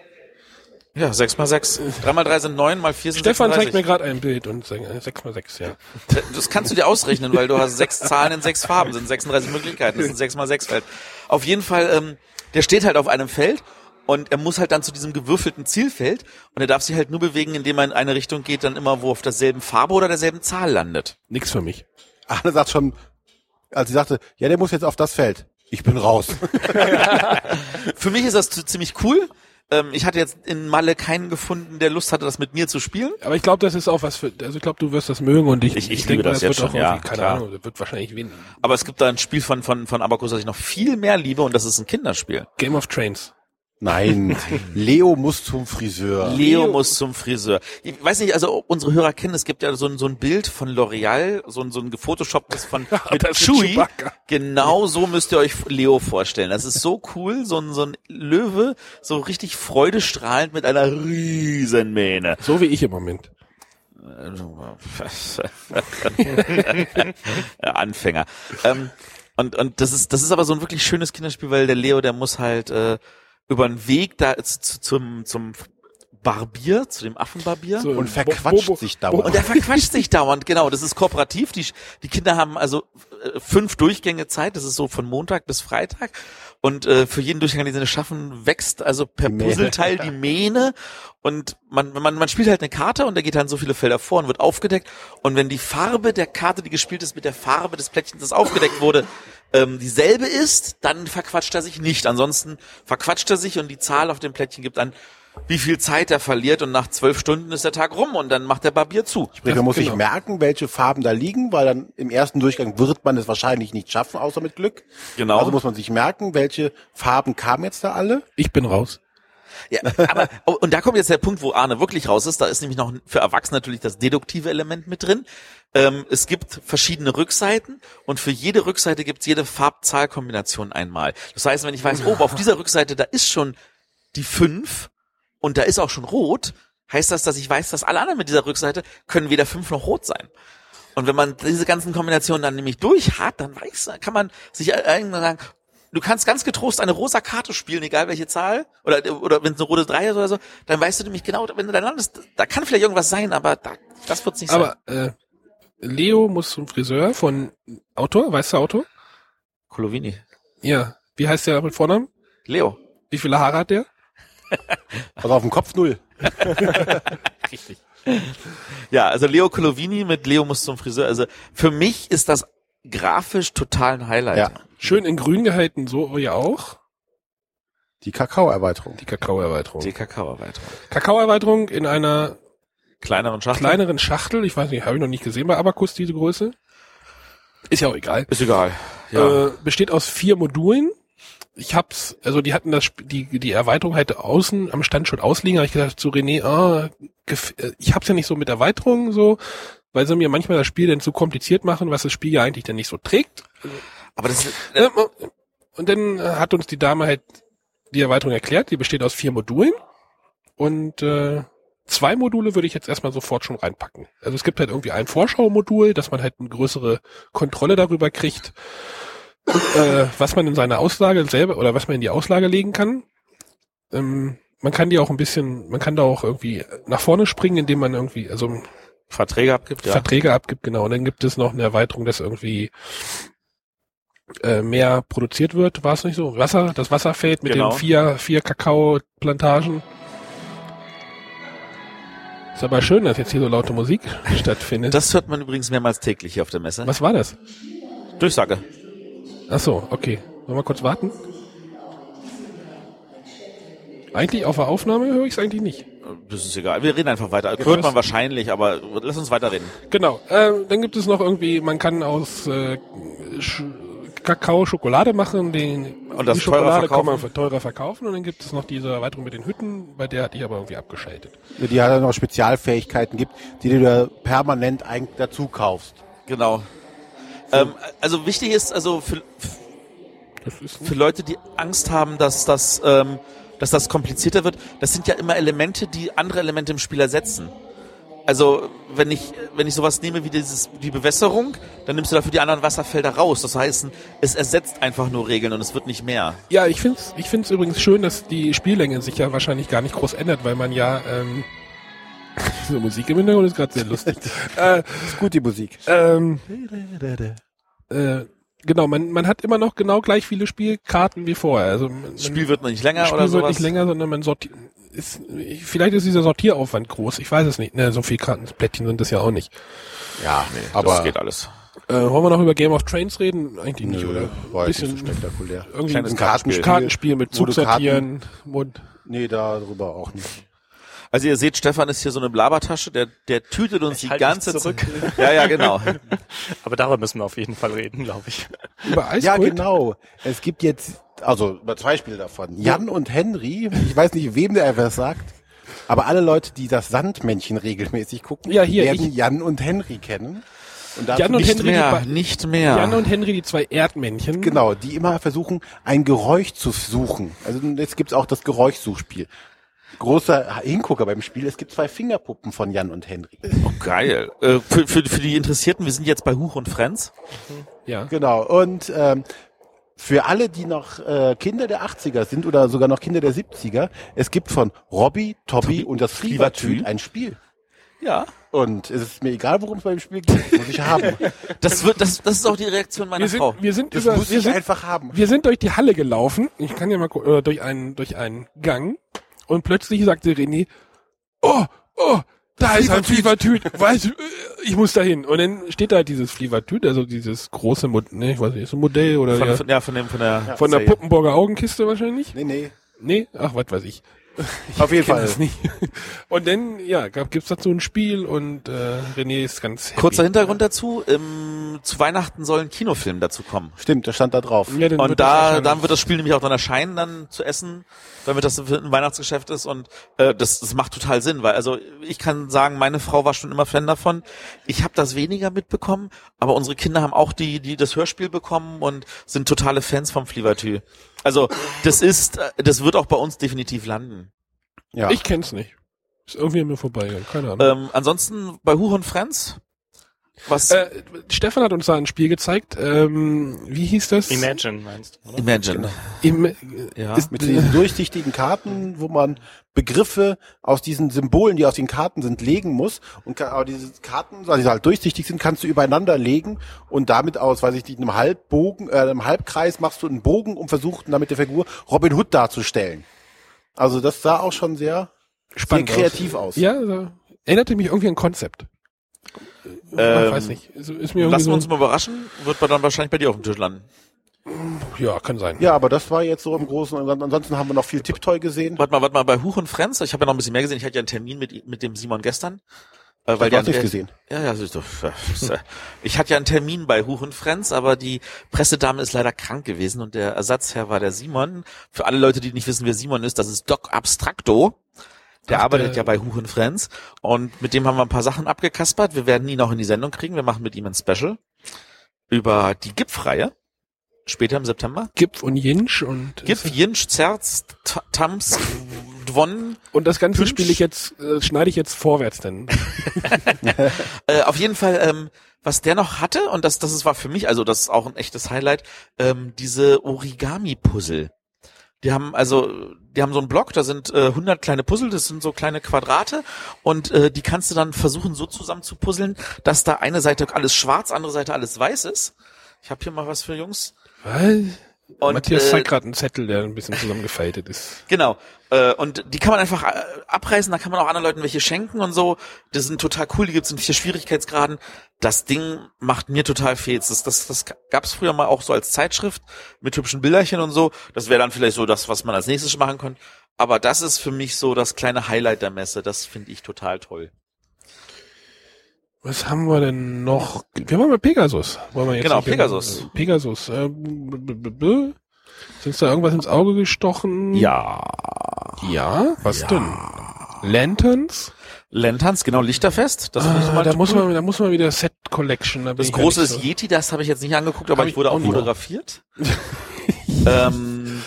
Ja, 6 mal 6. 3 mal 3 sind 9, mal 4 sind Stefan 36. zeigt mir gerade ein Bild und sagt, äh, sechs mal sechs, ja. Das kannst du dir ausrechnen, weil du hast sechs Zahlen in sechs Farben, sind 36 Möglichkeiten, das sind 6 mal 6 Feld. Auf jeden Fall, ähm, der steht halt auf einem Feld und er muss halt dann zu diesem gewürfelten Zielfeld und er darf sich halt nur bewegen, indem er in eine Richtung geht, dann immer wo auf derselben Farbe oder derselben Zahl landet. Nix für mich. Arne sagt schon, als sie sagte, ja, der muss jetzt auf das Feld. Ich bin raus. [LAUGHS] Für mich ist das ziemlich cool. Ähm, ich hatte jetzt in Malle keinen gefunden, der Lust hatte, das mit mir zu spielen. Aber ich glaube, das ist auch was für, also ich glaube, du wirst das mögen und ich, Ich- ich denke liebe mal, das jetzt wird schon, ja, keine klar. Ahnung, das wird wahrscheinlich wen. Aber es gibt da ein Spiel von, von, von Abacus, das ich noch viel mehr liebe und das ist ein Kinderspiel. Game of Trains. Nein, Leo muss zum Friseur. Leo muss zum Friseur. Ich weiß nicht, also ob unsere Hörer kennen, es gibt ja so ein, so ein Bild von L'Oreal, so ein, so ein gefotoshopptes von [LAUGHS] mit Chewie. Genau so müsst ihr euch Leo vorstellen. Das ist so cool, so ein, so ein Löwe, so richtig freudestrahlend mit einer riesen Mähne. So wie ich im Moment. [LAUGHS] Anfänger. Ähm, und, und das ist, das ist aber so ein wirklich schönes Kinderspiel, weil der Leo, der muss halt äh, über einen Weg da zu, zu, zum, zum Barbier, zu dem Affenbarbier. So, Und Bo- verquatscht Bobo- sich dauernd. Und der verquatscht sich [LAUGHS] dauernd, genau. Das ist kooperativ. Die, die Kinder haben also äh, fünf Durchgänge Zeit. Das ist so von Montag bis Freitag. Und äh, für jeden Durchgang, den sie schaffen, wächst also per Die Mähne. Puzzleteil die Mähne. Und man, man, man spielt halt eine Karte und da geht dann so viele Felder vor und wird aufgedeckt. Und wenn die Farbe der Karte, die gespielt ist, mit der Farbe des Plättchens, das aufgedeckt wurde, ähm, dieselbe ist, dann verquatscht er sich nicht. Ansonsten verquatscht er sich und die Zahl auf dem Plättchen gibt an, wie viel Zeit er verliert und nach zwölf Stunden ist der Tag rum und dann macht der Barbier zu. Sprich, man muss genau. sich merken, welche Farben da liegen, weil dann im ersten Durchgang wird man es wahrscheinlich nicht schaffen, außer mit Glück. Genau. Also muss man sich merken, welche Farben kamen jetzt da alle. Ich bin raus. Ja, aber oh, und da kommt jetzt der Punkt, wo Arne wirklich raus ist. Da ist nämlich noch für Erwachsene natürlich das deduktive Element mit drin. Ähm, es gibt verschiedene Rückseiten und für jede Rückseite gibt es jede Farbzahlkombination einmal. Das heißt, wenn ich weiß, oh, auf dieser Rückseite da ist schon die fünf und da ist auch schon rot, heißt das, dass ich weiß, dass alle anderen mit dieser Rückseite können weder fünf noch rot sein. Und wenn man diese ganzen Kombinationen dann nämlich durch hat, dann weiß, kann man sich irgendwann sagen, du kannst ganz getrost eine rosa Karte spielen, egal welche Zahl, oder, oder wenn es eine rote Drei ist oder so, dann weißt du nämlich genau, wenn du da landest, da kann vielleicht irgendwas sein, aber da, das wird's nicht sein. Aber äh, Leo muss zum Friseur von Autor, weißt du Autor? Colovini. Ja. Wie heißt der mit Vornamen? Leo. Wie viele Haare hat der? [LAUGHS] Also auf dem Kopf null. [LAUGHS] Richtig. Ja, also Leo Colovini mit Leo muss zum Friseur. Also für mich ist das grafisch total ein Highlight. Ja. Schön in grün gehalten, so ja auch. Die Kakaoerweiterung. Die Kakaoerweiterung. Die Kakaoerweiterung. Kakaoerweiterung in einer Kleineren Schachtel. kleineren Schachtel. Ich weiß nicht, habe ich noch nicht gesehen bei Abacus diese Größe. Ist ja auch egal. Ist egal. Ja. Äh, besteht aus vier Modulen. Ich hab's, also die hatten das, die, die Erweiterung halt außen am Stand schon ausliegen, habe ich gedacht zu René, ah, äh, ich hab's ja nicht so mit Erweiterungen so, weil sie mir manchmal das Spiel dann zu kompliziert machen, was das Spiel ja eigentlich dann nicht so trägt. aber das, Äh, Und dann äh, hat uns die Dame halt die Erweiterung erklärt, die besteht aus vier Modulen und äh, zwei Module würde ich jetzt erstmal sofort schon reinpacken. Also es gibt halt irgendwie ein Vorschau-Modul, dass man halt eine größere Kontrolle darüber kriegt, äh, was man in seine Auslage selber oder was man in die Auslage legen kann. Ähm, man kann die auch ein bisschen, man kann da auch irgendwie nach vorne springen, indem man irgendwie, also Verträge abgibt, ja. Verträge abgibt, genau. Und dann gibt es noch eine Erweiterung, dass irgendwie äh, mehr produziert wird, war es nicht so? Wasser, das Wasserfeld mit Genau. den vier, vier Kakao-Plantagen. Ist aber schön, dass jetzt hier so laute Musik stattfindet. Das hört man übrigens mehrmals täglich hier auf der Messe. Was war das? Durchsage. Ach so, okay. Wollen wir kurz warten? Eigentlich auf der Aufnahme höre ich es eigentlich nicht. Das ist egal. Wir reden einfach weiter. Ja, Hört man wahrscheinlich, aber lass uns weiterreden. Genau. Äh, dann gibt es noch irgendwie, man kann aus äh, Kakao Schokolade machen, den Und das die teurer Schokolade kann verkaufen. man für teurer verkaufen und dann gibt es noch diese Erweiterung mit den Hütten, bei der hatte ich aber irgendwie abgeschaltet. Die halt noch Spezialfähigkeiten gibt, die du da permanent eigentlich dazu kaufst. Genau. Ähm, also wichtig ist, also für, Das ist für Leute, die Angst haben, dass das, ähm, dass das komplizierter wird, das sind ja immer Elemente, die andere Elemente im Spiel ersetzen. Also wenn ich wenn ich sowas nehme wie dieses die Bewässerung, dann nimmst du dafür die anderen Wasserfelder raus. Das heißt, es ersetzt einfach nur Regeln und es wird nicht mehr. Ja, ich find's, ich find's übrigens schön, dass die Spiellänge sich ja wahrscheinlich gar nicht groß ändert, weil man ja ähm, [LAUGHS] diese Musik im Hintergrund ist gerade sehr lustig. äh, [LAUGHS] Ist gut, die Musik. ähm, äh, genau, man, man hat immer noch genau gleich viele Spielkarten wie vorher. Also man, Das Spiel wird nicht länger das Spiel oder wird sowas. nicht länger, sondern man sortiert. Ist, ich- vielleicht ist dieser Sortieraufwand groß. Ich weiß es nicht. Ne, so viel Kartenplättchen sind das ja auch nicht. Ja, das aber geht alles. Äh, wollen wir noch über Game of Trains reden? Eigentlich nicht, Nö, oder? war Bisschen nicht so spektakulär. irgendwie Kleines ein Kartenspiel. Kartenspiel mit Zugsortieren. Und Nee, darüber auch nicht. Also ihr seht, Stefan ist hier so eine Blabertasche, der, der tütet uns Ich die halt ganze zurück. Zeit. Ja, ja, genau. [LAUGHS] Aber darüber müssen wir auf jeden Fall reden, glaube ich. über Eiskult? Ja, genau. Es gibt jetzt, also über zwei Spiele davon. Jan und Henry, ich weiß nicht, wem der etwas sagt, aber alle Leute, die das Sandmännchen regelmäßig gucken, Ja, hier, werden ich- Jan und Henry kennen. Und Jan und nicht Henry, die Mehr, nicht mehr. Jan und Henry, die zwei Erdmännchen. Genau, die immer versuchen, ein Geräusch zu suchen. Also jetzt gibt's auch das Geräuschsuchspiel. Großer Hingucker beim Spiel, es gibt zwei Fingerpuppen von Jan und Henry. Oh, geil. Äh, für, für, für die Interessierten, wir sind jetzt bei Huch und Friends. Ja. Genau, und ähm, für alle, die noch äh, Kinder der 80er sind oder sogar noch Kinder der 70er, es gibt von Robby, Tobby und das Flievertüt. Ein Spiel. Ja. Und es ist mir egal, worum es beim Spiel geht, das muss ich haben. [LAUGHS] Das wird, das, das ist auch die Reaktion meiner Wir sind, Frau. wir sind Das über, muss wir ich sind, einfach haben. wir sind durch die Halle gelaufen. Ich kann ja mal äh, durch einen, durch einen Gang. Und plötzlich sagte René, oh, oh, da ist ein Flievertüt. Weißt äh, ich muss dahin. Und dann steht da halt dieses Flievertüt, also dieses große, Mod ne, ich weiß nicht, ist ein Modell oder Von, ja, von, ja, von dem, von der, von der. Puppenburger Augenkiste wahrscheinlich. Nee, nee. Nee, ach, was weiß ich. [LAUGHS] Auf jeden Fall. [LAUGHS] Und dann, ja, gab, gibt's dazu ein Spiel und äh, René ist ganz happy. Kurzer Hintergrund dazu, ähm, zu Weihnachten soll ein Kinofilm dazu kommen. Stimmt, das stand da drauf. Ja, Und da, dann wird das Spiel nämlich auch dann erscheinen, dann zu essen, damit das ein Weihnachtsgeschäft ist und äh, das, das macht total Sinn, weil also ich kann sagen, meine Frau war schon immer Fan davon. Ich habe das weniger mitbekommen, aber unsere Kinder haben auch die, die das Hörspiel bekommen und sind totale Fans vom Flievertü. Also das ist, äh, das wird auch bei uns definitiv landen. Ja. Ich kenn's nicht. Ist irgendwie an mir vorbeigegangen, keine Ahnung. Ähm, ansonsten bei Huch und Friends, was Äh, Stefan hat uns da ein Spiel gezeigt. Ähm, wie hieß das? Imagine meinst du, oder? Imagine. Im, Ja. ist, mit diesen durchsichtigen Karten, wo man Begriffe aus diesen Symbolen, die auf den Karten sind, legen muss. Und ka- aber diese Karten, weil sie halt durchsichtig sind, kannst du übereinander legen und damit aus, weiß ich nicht, einem Halbbogen, äh, einem Halbkreis machst du einen Bogen, um versuchen, damit der Figur Robin Hood darzustellen. Also das sah auch schon sehr, Spannend sehr kreativ aus. ja, so, erinnerte mich irgendwie an Konzept. Ich Ähm, weiß nicht. Ist, ist mir Lassen so, wir uns mal überraschen, wird man dann wahrscheinlich bei dir auf dem Tisch landen. ja, kann sein. Ja, aber das war jetzt so im Großen und Ganzen. Ansonsten haben wir noch viel Tiptoy gesehen. Warte mal, warte mal, bei Huch und Friends, ich habe ja noch ein bisschen mehr gesehen, ich hatte ja einen Termin mit, mit dem Simon gestern. Äh, weil du hast der- nichts gesehen. Ja, ja, das das äh, ich hatte ja einen Termin bei Huch und Friends, aber die Pressedame ist leider krank gewesen und der Ersatzherr war der Simon. Für alle Leute, die nicht wissen, wer Simon ist, das ist Doc Abstracto. Der Ach, arbeitet der- ja bei Huch und Friends und mit dem haben wir ein paar Sachen abgekaspert. Wir werden ihn auch in die Sendung kriegen. Wir machen mit ihm ein Special über die GIF-Reihe. Später im September. Gipf und Jinsch und Gif, Jinsch, Zerz, Tams, Dwon. und das Ganze spiele ich jetzt, äh, schneide ich jetzt vorwärts denn. [LAUGHS] [LAUGHS] Äh, auf jeden Fall, ähm, was der noch hatte, und das, das war für mich, also das ist auch ein echtes Highlight, ähm, diese Origami-Puzzle. Die haben also, die haben so einen Block, da sind äh, 100 kleine Puzzle, das sind so kleine Quadrate und äh, die kannst du dann versuchen so zusammen zu puzzeln, dass da eine Seite alles schwarz, andere Seite alles weiß ist. Ich habe hier mal was für Jungs. Was? Und, Matthias äh, zeigt gerade einen Zettel, der ein bisschen zusammengefaltet ist. [LAUGHS] Genau. Äh, und die kann man einfach äh, abreißen, da kann man auch anderen Leuten welche schenken und so. Das sind total cool, die gibt's in vier Schwierigkeitsgraden. Das Ding macht mir total Fehls. Das, das, das gab's früher mal auch so als Zeitschrift mit hübschen Bilderchen und so. Das wäre dann vielleicht so das, was man als nächstes machen könnte. Aber das ist für mich so das kleine Highlight der Messe. Das finde ich total toll. Was haben wir denn noch? Wir waren bei Pegasus. Wollen wir jetzt Genau, Pegasus. Pegasus. Äh, uns da irgendwas ins Auge gestochen? Ja. Ja? Was denn? Lanterns? Lanterns, genau, Lichterfest. Das Ah, da cool. muss man, da muss man wieder Set Collection. Da Das große ja ist so- Yeti, das habe ich jetzt nicht angeguckt, aber ich ich wurde auch fotografiert. [LAUGHS] ähm,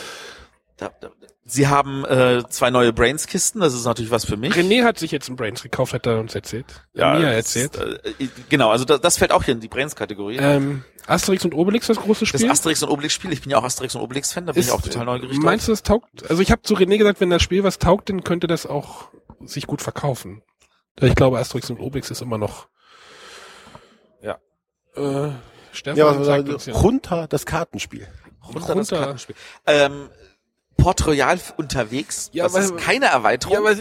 da, da, sie haben äh, zwei neue Brains-Kisten, das ist natürlich was für mich. René hat sich jetzt ein Brains gekauft, hat er uns erzählt. Mia das erzählt. Ist, äh, genau, also das, das fällt auch hier in die Brains-Kategorie. Ähm, Asterix und Obelix, das große das Spiel. Asterix und Obelix-Spiel, ich bin ja auch Asterix und Obelix-Fan, da bin ich auch total neugierig. Meinst du, das taugt? Also ich habe zu René gesagt, wenn das Spiel was taugt, dann könnte das auch sich gut verkaufen. Ich glaube, Asterix und Obelix ist immer noch. Ja. Äh, Stefan Ja, was, sagt uns ja. runter das Kartenspiel. runter, das runter. Kartenspiel. Ähm, Port Royal unterwegs, Ja, das ist keine Erweiterung. Ja, aber,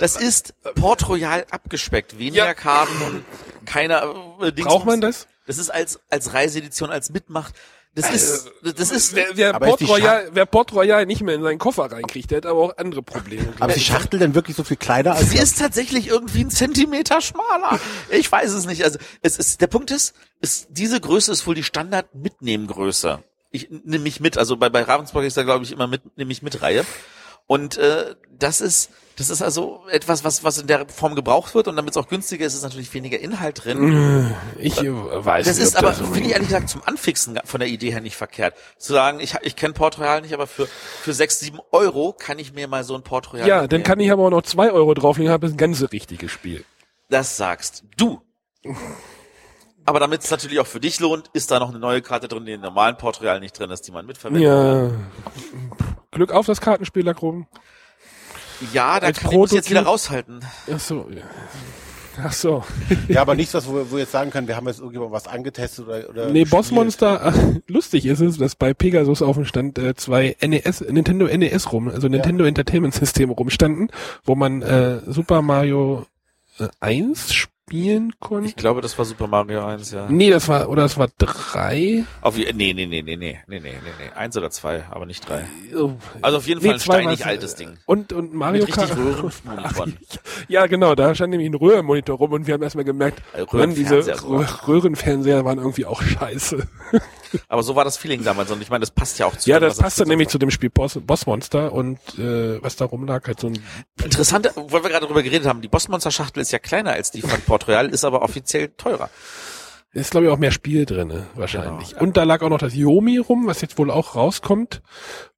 das ist Port Royal abgespeckt, weniger Ja. Karten und keiner äh, Dings. braucht man das? Das ist als als Reiseedition als Mitmacht. Das ist das ist Wer, wer, Port ist Royal, wer Port Royal nicht mehr in seinen Koffer reinkriegt, der hat aber auch andere Probleme. Aber ist die Schachtel denn wirklich so viel kleiner als Sie ist tatsächlich irgendwie ein Zentimeter schmaler. Ich weiß es nicht. Also es ist der Punkt ist, ist diese Größe ist wohl die Standard Mitnehmgröße. Ich nehme mich mit. Also bei bei Ravensburg ist da glaube ich immer mit nehme ich mit Reihe. Und äh, das ist das ist also etwas, was was in der Form gebraucht wird und damit es auch günstiger ist, ist natürlich weniger Inhalt drin. Ich äh, weiß Das nicht, ist aber, so- finde ich ehrlich gesagt, zum Anfixen von der Idee her nicht verkehrt. Zu sagen, ich, ich kenne Port Royal nicht, aber für, für sechs, sieben Euro kann ich mir mal so ein Port Royal Ja, dann kann ich aber auch noch zwei Euro drauflegen, habe das ganze richtige Spiel. Das sagst du. Aber damit es natürlich auch für dich lohnt, ist da noch eine neue Karte drin, die im normalen Port Royal nicht drin ist, die man mitverwendet. Ja. Glück auf das Kartenspiel da oben. Ja, da Als kann ich mich jetzt Prototyp- wieder raushalten. Ach so. ja. Ach so. [LAUGHS] Ja, aber nichts, was wo, wo wir jetzt sagen können, wir haben jetzt irgendjemand was angetestet oder, oder Nee. Bossmonster, [LAUGHS] lustig ist es, dass bei Pegasus auf dem Stand äh, zwei NES, Nintendo NES rum, also Nintendo Entertainment System rumstanden, wo man äh, Super Mario äh, 1 spielen konnte. Ich glaube, das war Super Mario 1, ja. Nee, das war, oder das war drei. Auf, je- nee, nee, nee, nee, nee, nee, nee, nee, nee. Eins oder zwei, aber nicht drei. Oh, Also auf jeden nee, Fall ein steinig altes äh, Ding. Und, und Mario Mit richtig Kart. Röhrenmonitoren. Ja, genau, da stand nämlich ein Röhrenmonitor rum und wir haben erstmal gemerkt, Äh, Mann, diese Röhrenfernseher waren irgendwie auch scheiße. [LAUGHS] Aber so war das Feeling damals und ich meine, das passt ja auch zu Ja, dem, das passte so- nämlich zu dem Spiel Boss, Bossmonster und äh, was da rumlag, halt so ein Interessant, weil wir gerade drüber geredet haben, die Bossmonster-Schachtel ist ja kleiner als die von Port Royal, ist aber offiziell teurer. ist glaube ich auch mehr Spiel drinne wahrscheinlich. Genau. Und da lag auch noch das Yomi rum, was jetzt wohl auch rauskommt,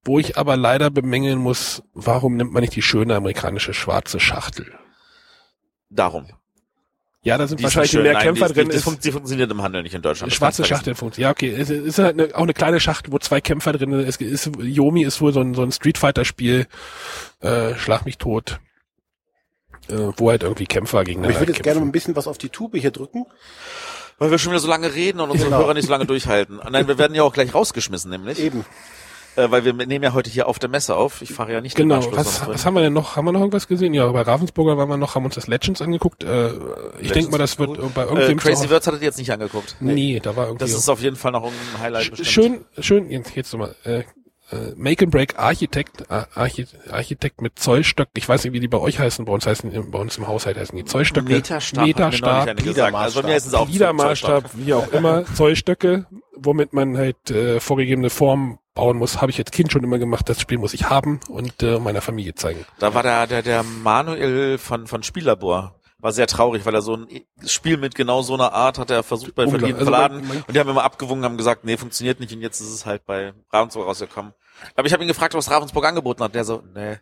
wo ich aber leider bemängeln muss, warum nimmt man nicht die schöne amerikanische schwarze Schachtel? Darum. Ja, da sind Die wahrscheinlich schön. mehr Nein, Kämpfer die, drin. Die, ist, die funktioniert im Handel nicht in Deutschland. Schwarze Schachtel funktioniert. Ja, okay. Es ist, halt eine, auch eine kleine Schachtel, wo zwei Kämpfer drin sind. Es ist, Yomi ist wohl so ein, so ein Street Fighter Spiel, äh, Schlag mich tot, äh, wo halt irgendwie Kämpfer gegeneinander ich würde jetzt gerne ein bisschen was auf die Tube hier drücken. Weil wir schon wieder so lange reden und unsere Genau. Hörer nicht so lange durchhalten. Nein, wir werden ja auch gleich rausgeschmissen, nämlich. Eben. Äh, weil wir nehmen ja heute hier auf der Messe auf. Ich fahre ja nicht Genau, was, was haben wir denn noch? Haben wir noch irgendwas gesehen? Ja, bei Ravensburger waren wir noch, haben uns das Legends angeguckt. Äh, ich denke mal, das wird gut. äh, bei äh, irgendwem Crazy Words hattet ihr jetzt nicht angeguckt. Nee, da war irgendwie. Das ist auf jeden Fall noch ein Highlight Sch- bestimmt. schön, schön, jetzt, jetzt nochmal, äh, äh, Make and Break Architekt, äh, Archi Architekt mit Zollstöck. Ich weiß nicht, wie die bei euch heißen. Bei uns heißen, bei uns im Haushalt heißen die Zollstöcke. Meterstab. Meterstab, gesagt. Also bei mir ist es auch Liedermaßstab, wie auch immer, [LAUGHS] Zollstöcke, womit man halt äh, vorgegebene Formen bauen muss. Habe ich als Kind schon immer gemacht. Das Spiel muss ich haben und äh, meiner Familie zeigen. Da war der, der, der Manuel von, von Spiellabor. war sehr traurig, weil er so ein Spiel mit genau so einer Art hat er versucht bei Unglaublich. verschiedenen Also Verladen und die haben immer abgewogen, haben gesagt, nee, funktioniert nicht und jetzt ist es halt bei Ravensburg rausgekommen. Aber ich habe ihn gefragt, was Ravensburg angeboten hat. Der so, nee.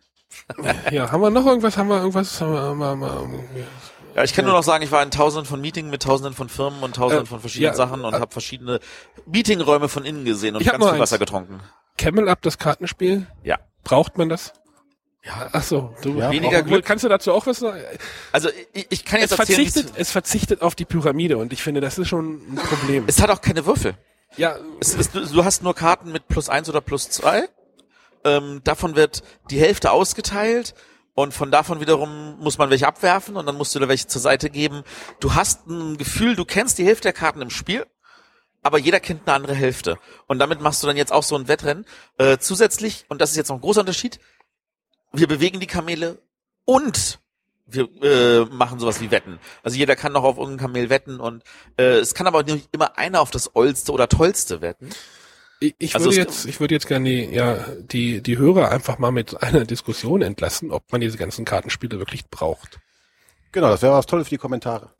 Ja, haben wir noch irgendwas? Haben wir irgendwas? Haben wir, haben wir, haben wir, Ja, ich kann nur noch sagen, ich war in tausenden von Meetings mit tausenden von Firmen und tausenden Äh, von verschiedenen ja, Sachen und äh, habe verschiedene Meetingräume von innen gesehen und Ich ganz viel Wasser eins. getrunken. Camel Up, das Kartenspiel? Ja. Braucht man das? Ja. Ach so, du Ja, Weniger Glück. Kannst du dazu auch was sagen? Also ich, ich kann Es jetzt erzählen, verzichtet, es verzichtet auf die Pyramide und ich finde, das ist schon ein Problem. es hat auch keine Würfel. ja, Es ist, du du hast nur Karten mit plus eins oder plus zwei. Ähm, davon wird die Hälfte ausgeteilt und von davon wiederum muss man welche abwerfen und dann musst du da welche zur Seite geben. Du hast ein Gefühl, du kennst die Hälfte der Karten im Spiel, aber jeder kennt eine andere Hälfte. Und damit machst du dann jetzt auch so ein Wettrennen. Äh, zusätzlich, und das ist jetzt noch ein großer Unterschied, wir bewegen die Kamele und wir äh, machen sowas wie Wetten. Also jeder kann noch auf irgendein Kamel wetten und äh, es kann aber nicht immer einer auf das Ollste oder Tollste wetten. Ich, ich Also würde jetzt, ich würde jetzt gerne die, ja, die, die Hörer einfach mal mit [LAUGHS] einer Diskussion entlassen, ob man diese ganzen Kartenspiele wirklich braucht. Genau, das wäre was Tolles für die Kommentare.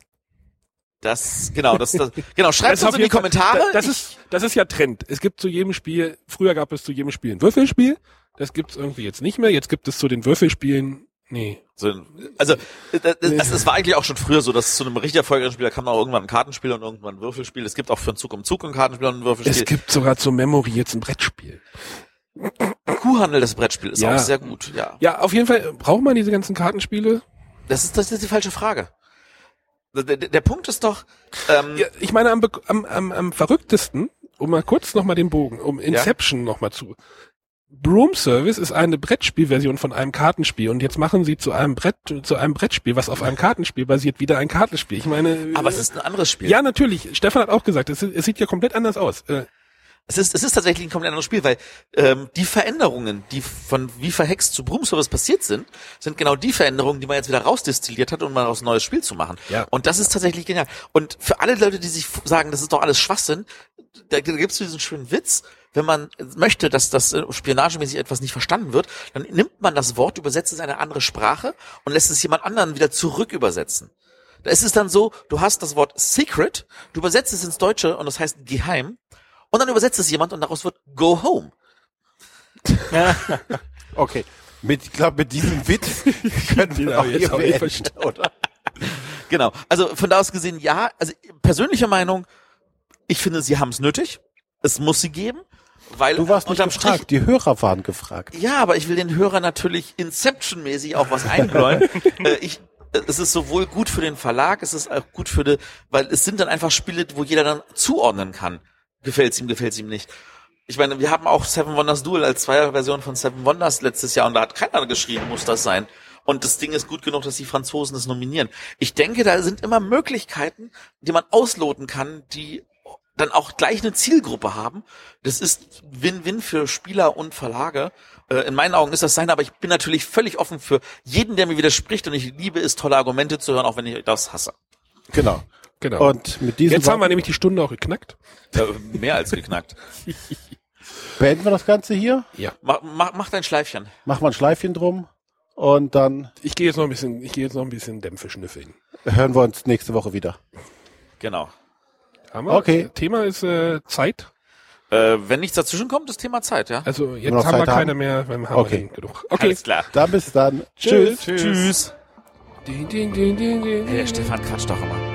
Das, genau, das, das genau, schreibt Das uns in die Fall- Kommentare. Da- Das Ich- ist, das ist ja Trend. Es gibt zu jedem Spiel, früher gab es zu jedem Spiel ein Würfelspiel. Das gibt's irgendwie jetzt nicht mehr. Jetzt gibt es zu den Würfelspielen, nee. so, also, das, das, das war eigentlich auch schon früher so, dass zu einem richtig erfolgreichen Spiel, da kam auch irgendwann ein Kartenspiel und irgendwann ein Würfelspiel. Es gibt auch für einen Zug um Zug ein Kartenspiel und ein Es Würfelspiel. gibt sogar zu Memory jetzt ein Brettspiel. Kuhhandel, das Brettspiel, ist Ja. auch sehr gut, ja. Ja, auf jeden Fall braucht man diese ganzen Kartenspiele. Das ist, das ist die falsche Frage. Der, der, der Punkt ist doch, ähm, Ja, ich meine, am, am, am, am verrücktesten, um mal kurz nochmal den Bogen, um Inception noch nochmal zu. Broom Service ist eine Brettspielversion von einem Kartenspiel und jetzt machen sie zu einem Brett, zu einem Brettspiel, was auf einem Kartenspiel basiert, wieder ein Kartenspiel. Ich meine, aber es ist ein anderes Spiel. ja natürlich. Stefan hat auch gesagt, es, es sieht ja komplett anders aus. Äh, Es ist, es ist tatsächlich ein komplett anderes Spiel, weil ähm, die Veränderungen, die von wie verhext zu Broom Service passiert sind, sind genau die Veränderungen, die man jetzt wieder rausdestilliert hat, um mal aus ein neues Spiel zu machen. Ja. Und das ist tatsächlich genial. Und für alle Leute, die sich sagen, das ist doch alles Schwachsinn, da, da gibt es diesen schönen Witz, wenn man möchte, dass das äh, spionagemäßig etwas nicht verstanden wird, dann nimmt man das Wort, übersetzt es in eine andere Sprache und lässt es jemand anderen wieder zurück übersetzen. Da ist es dann so, du hast das Wort secret, du übersetzt es ins Deutsche und das heißt geheim und dann übersetzt es jemand und daraus wird go home. [LAUGHS] Okay. Mit, ich glaube, mit diesem Witz [LAUGHS] können wir hab auch jetzt auch verstanden. oder? Genau. Also von da aus gesehen, ja, also persönliche Meinung, ich finde, sie haben es nötig. Es muss sie geben, weil Du warst nicht gefragt, Strich. die Hörer waren gefragt. Ja, aber ich will den Hörer natürlich Inception-mäßig auch was einbläuen. [LAUGHS] äh, ich, äh, es ist sowohl gut für den Verlag, es ist auch gut für die, weil es sind dann einfach Spiele, wo jeder dann zuordnen kann. Gefällt's ihm, gefällt's ihm nicht. Ich meine, wir haben auch Seven Wonders Duel als Zweierversion von Seven Wonders letztes Jahr und da hat keiner geschrieben, muss das sein. Und das Ding ist gut genug, dass die Franzosen es nominieren. Ich denke, da sind immer Möglichkeiten, die man ausloten kann, die dann auch gleich eine Zielgruppe haben. Das ist Win-Win für Spieler und Verlage. Äh, in meinen Augen ist das sein, aber ich bin natürlich völlig offen für jeden, der mir widerspricht und ich liebe es, tolle Argumente zu hören, auch wenn ich das hasse. Genau. genau. Und mit diesem jetzt haben wir nämlich die Stunde auch geknackt. Äh, mehr als geknackt. [LAUGHS] beenden wir das Ganze hier. Ja. Mach, mach, mach dein Schleifchen. Machen wir ein Schleifchen drum. Und dann Ich gehe jetzt noch ein bisschen, ich gehe jetzt noch ein bisschen Dämpfe schnüffeln. hören wir uns nächste Woche wieder. Genau. Haben wir? Okay. Thema ist äh, Zeit. Äh, wenn nichts dazwischen kommt, ist Thema Zeit, ja? Also jetzt haben wir Zeit keine haben? mehr, wenn haben Okay. wir genug. Okay. Alles klar. Dann bis dann. Tschüss. Tschüss. Ding, ding, ding, ding, ding. Hey, der Stefan quatscht doch immer.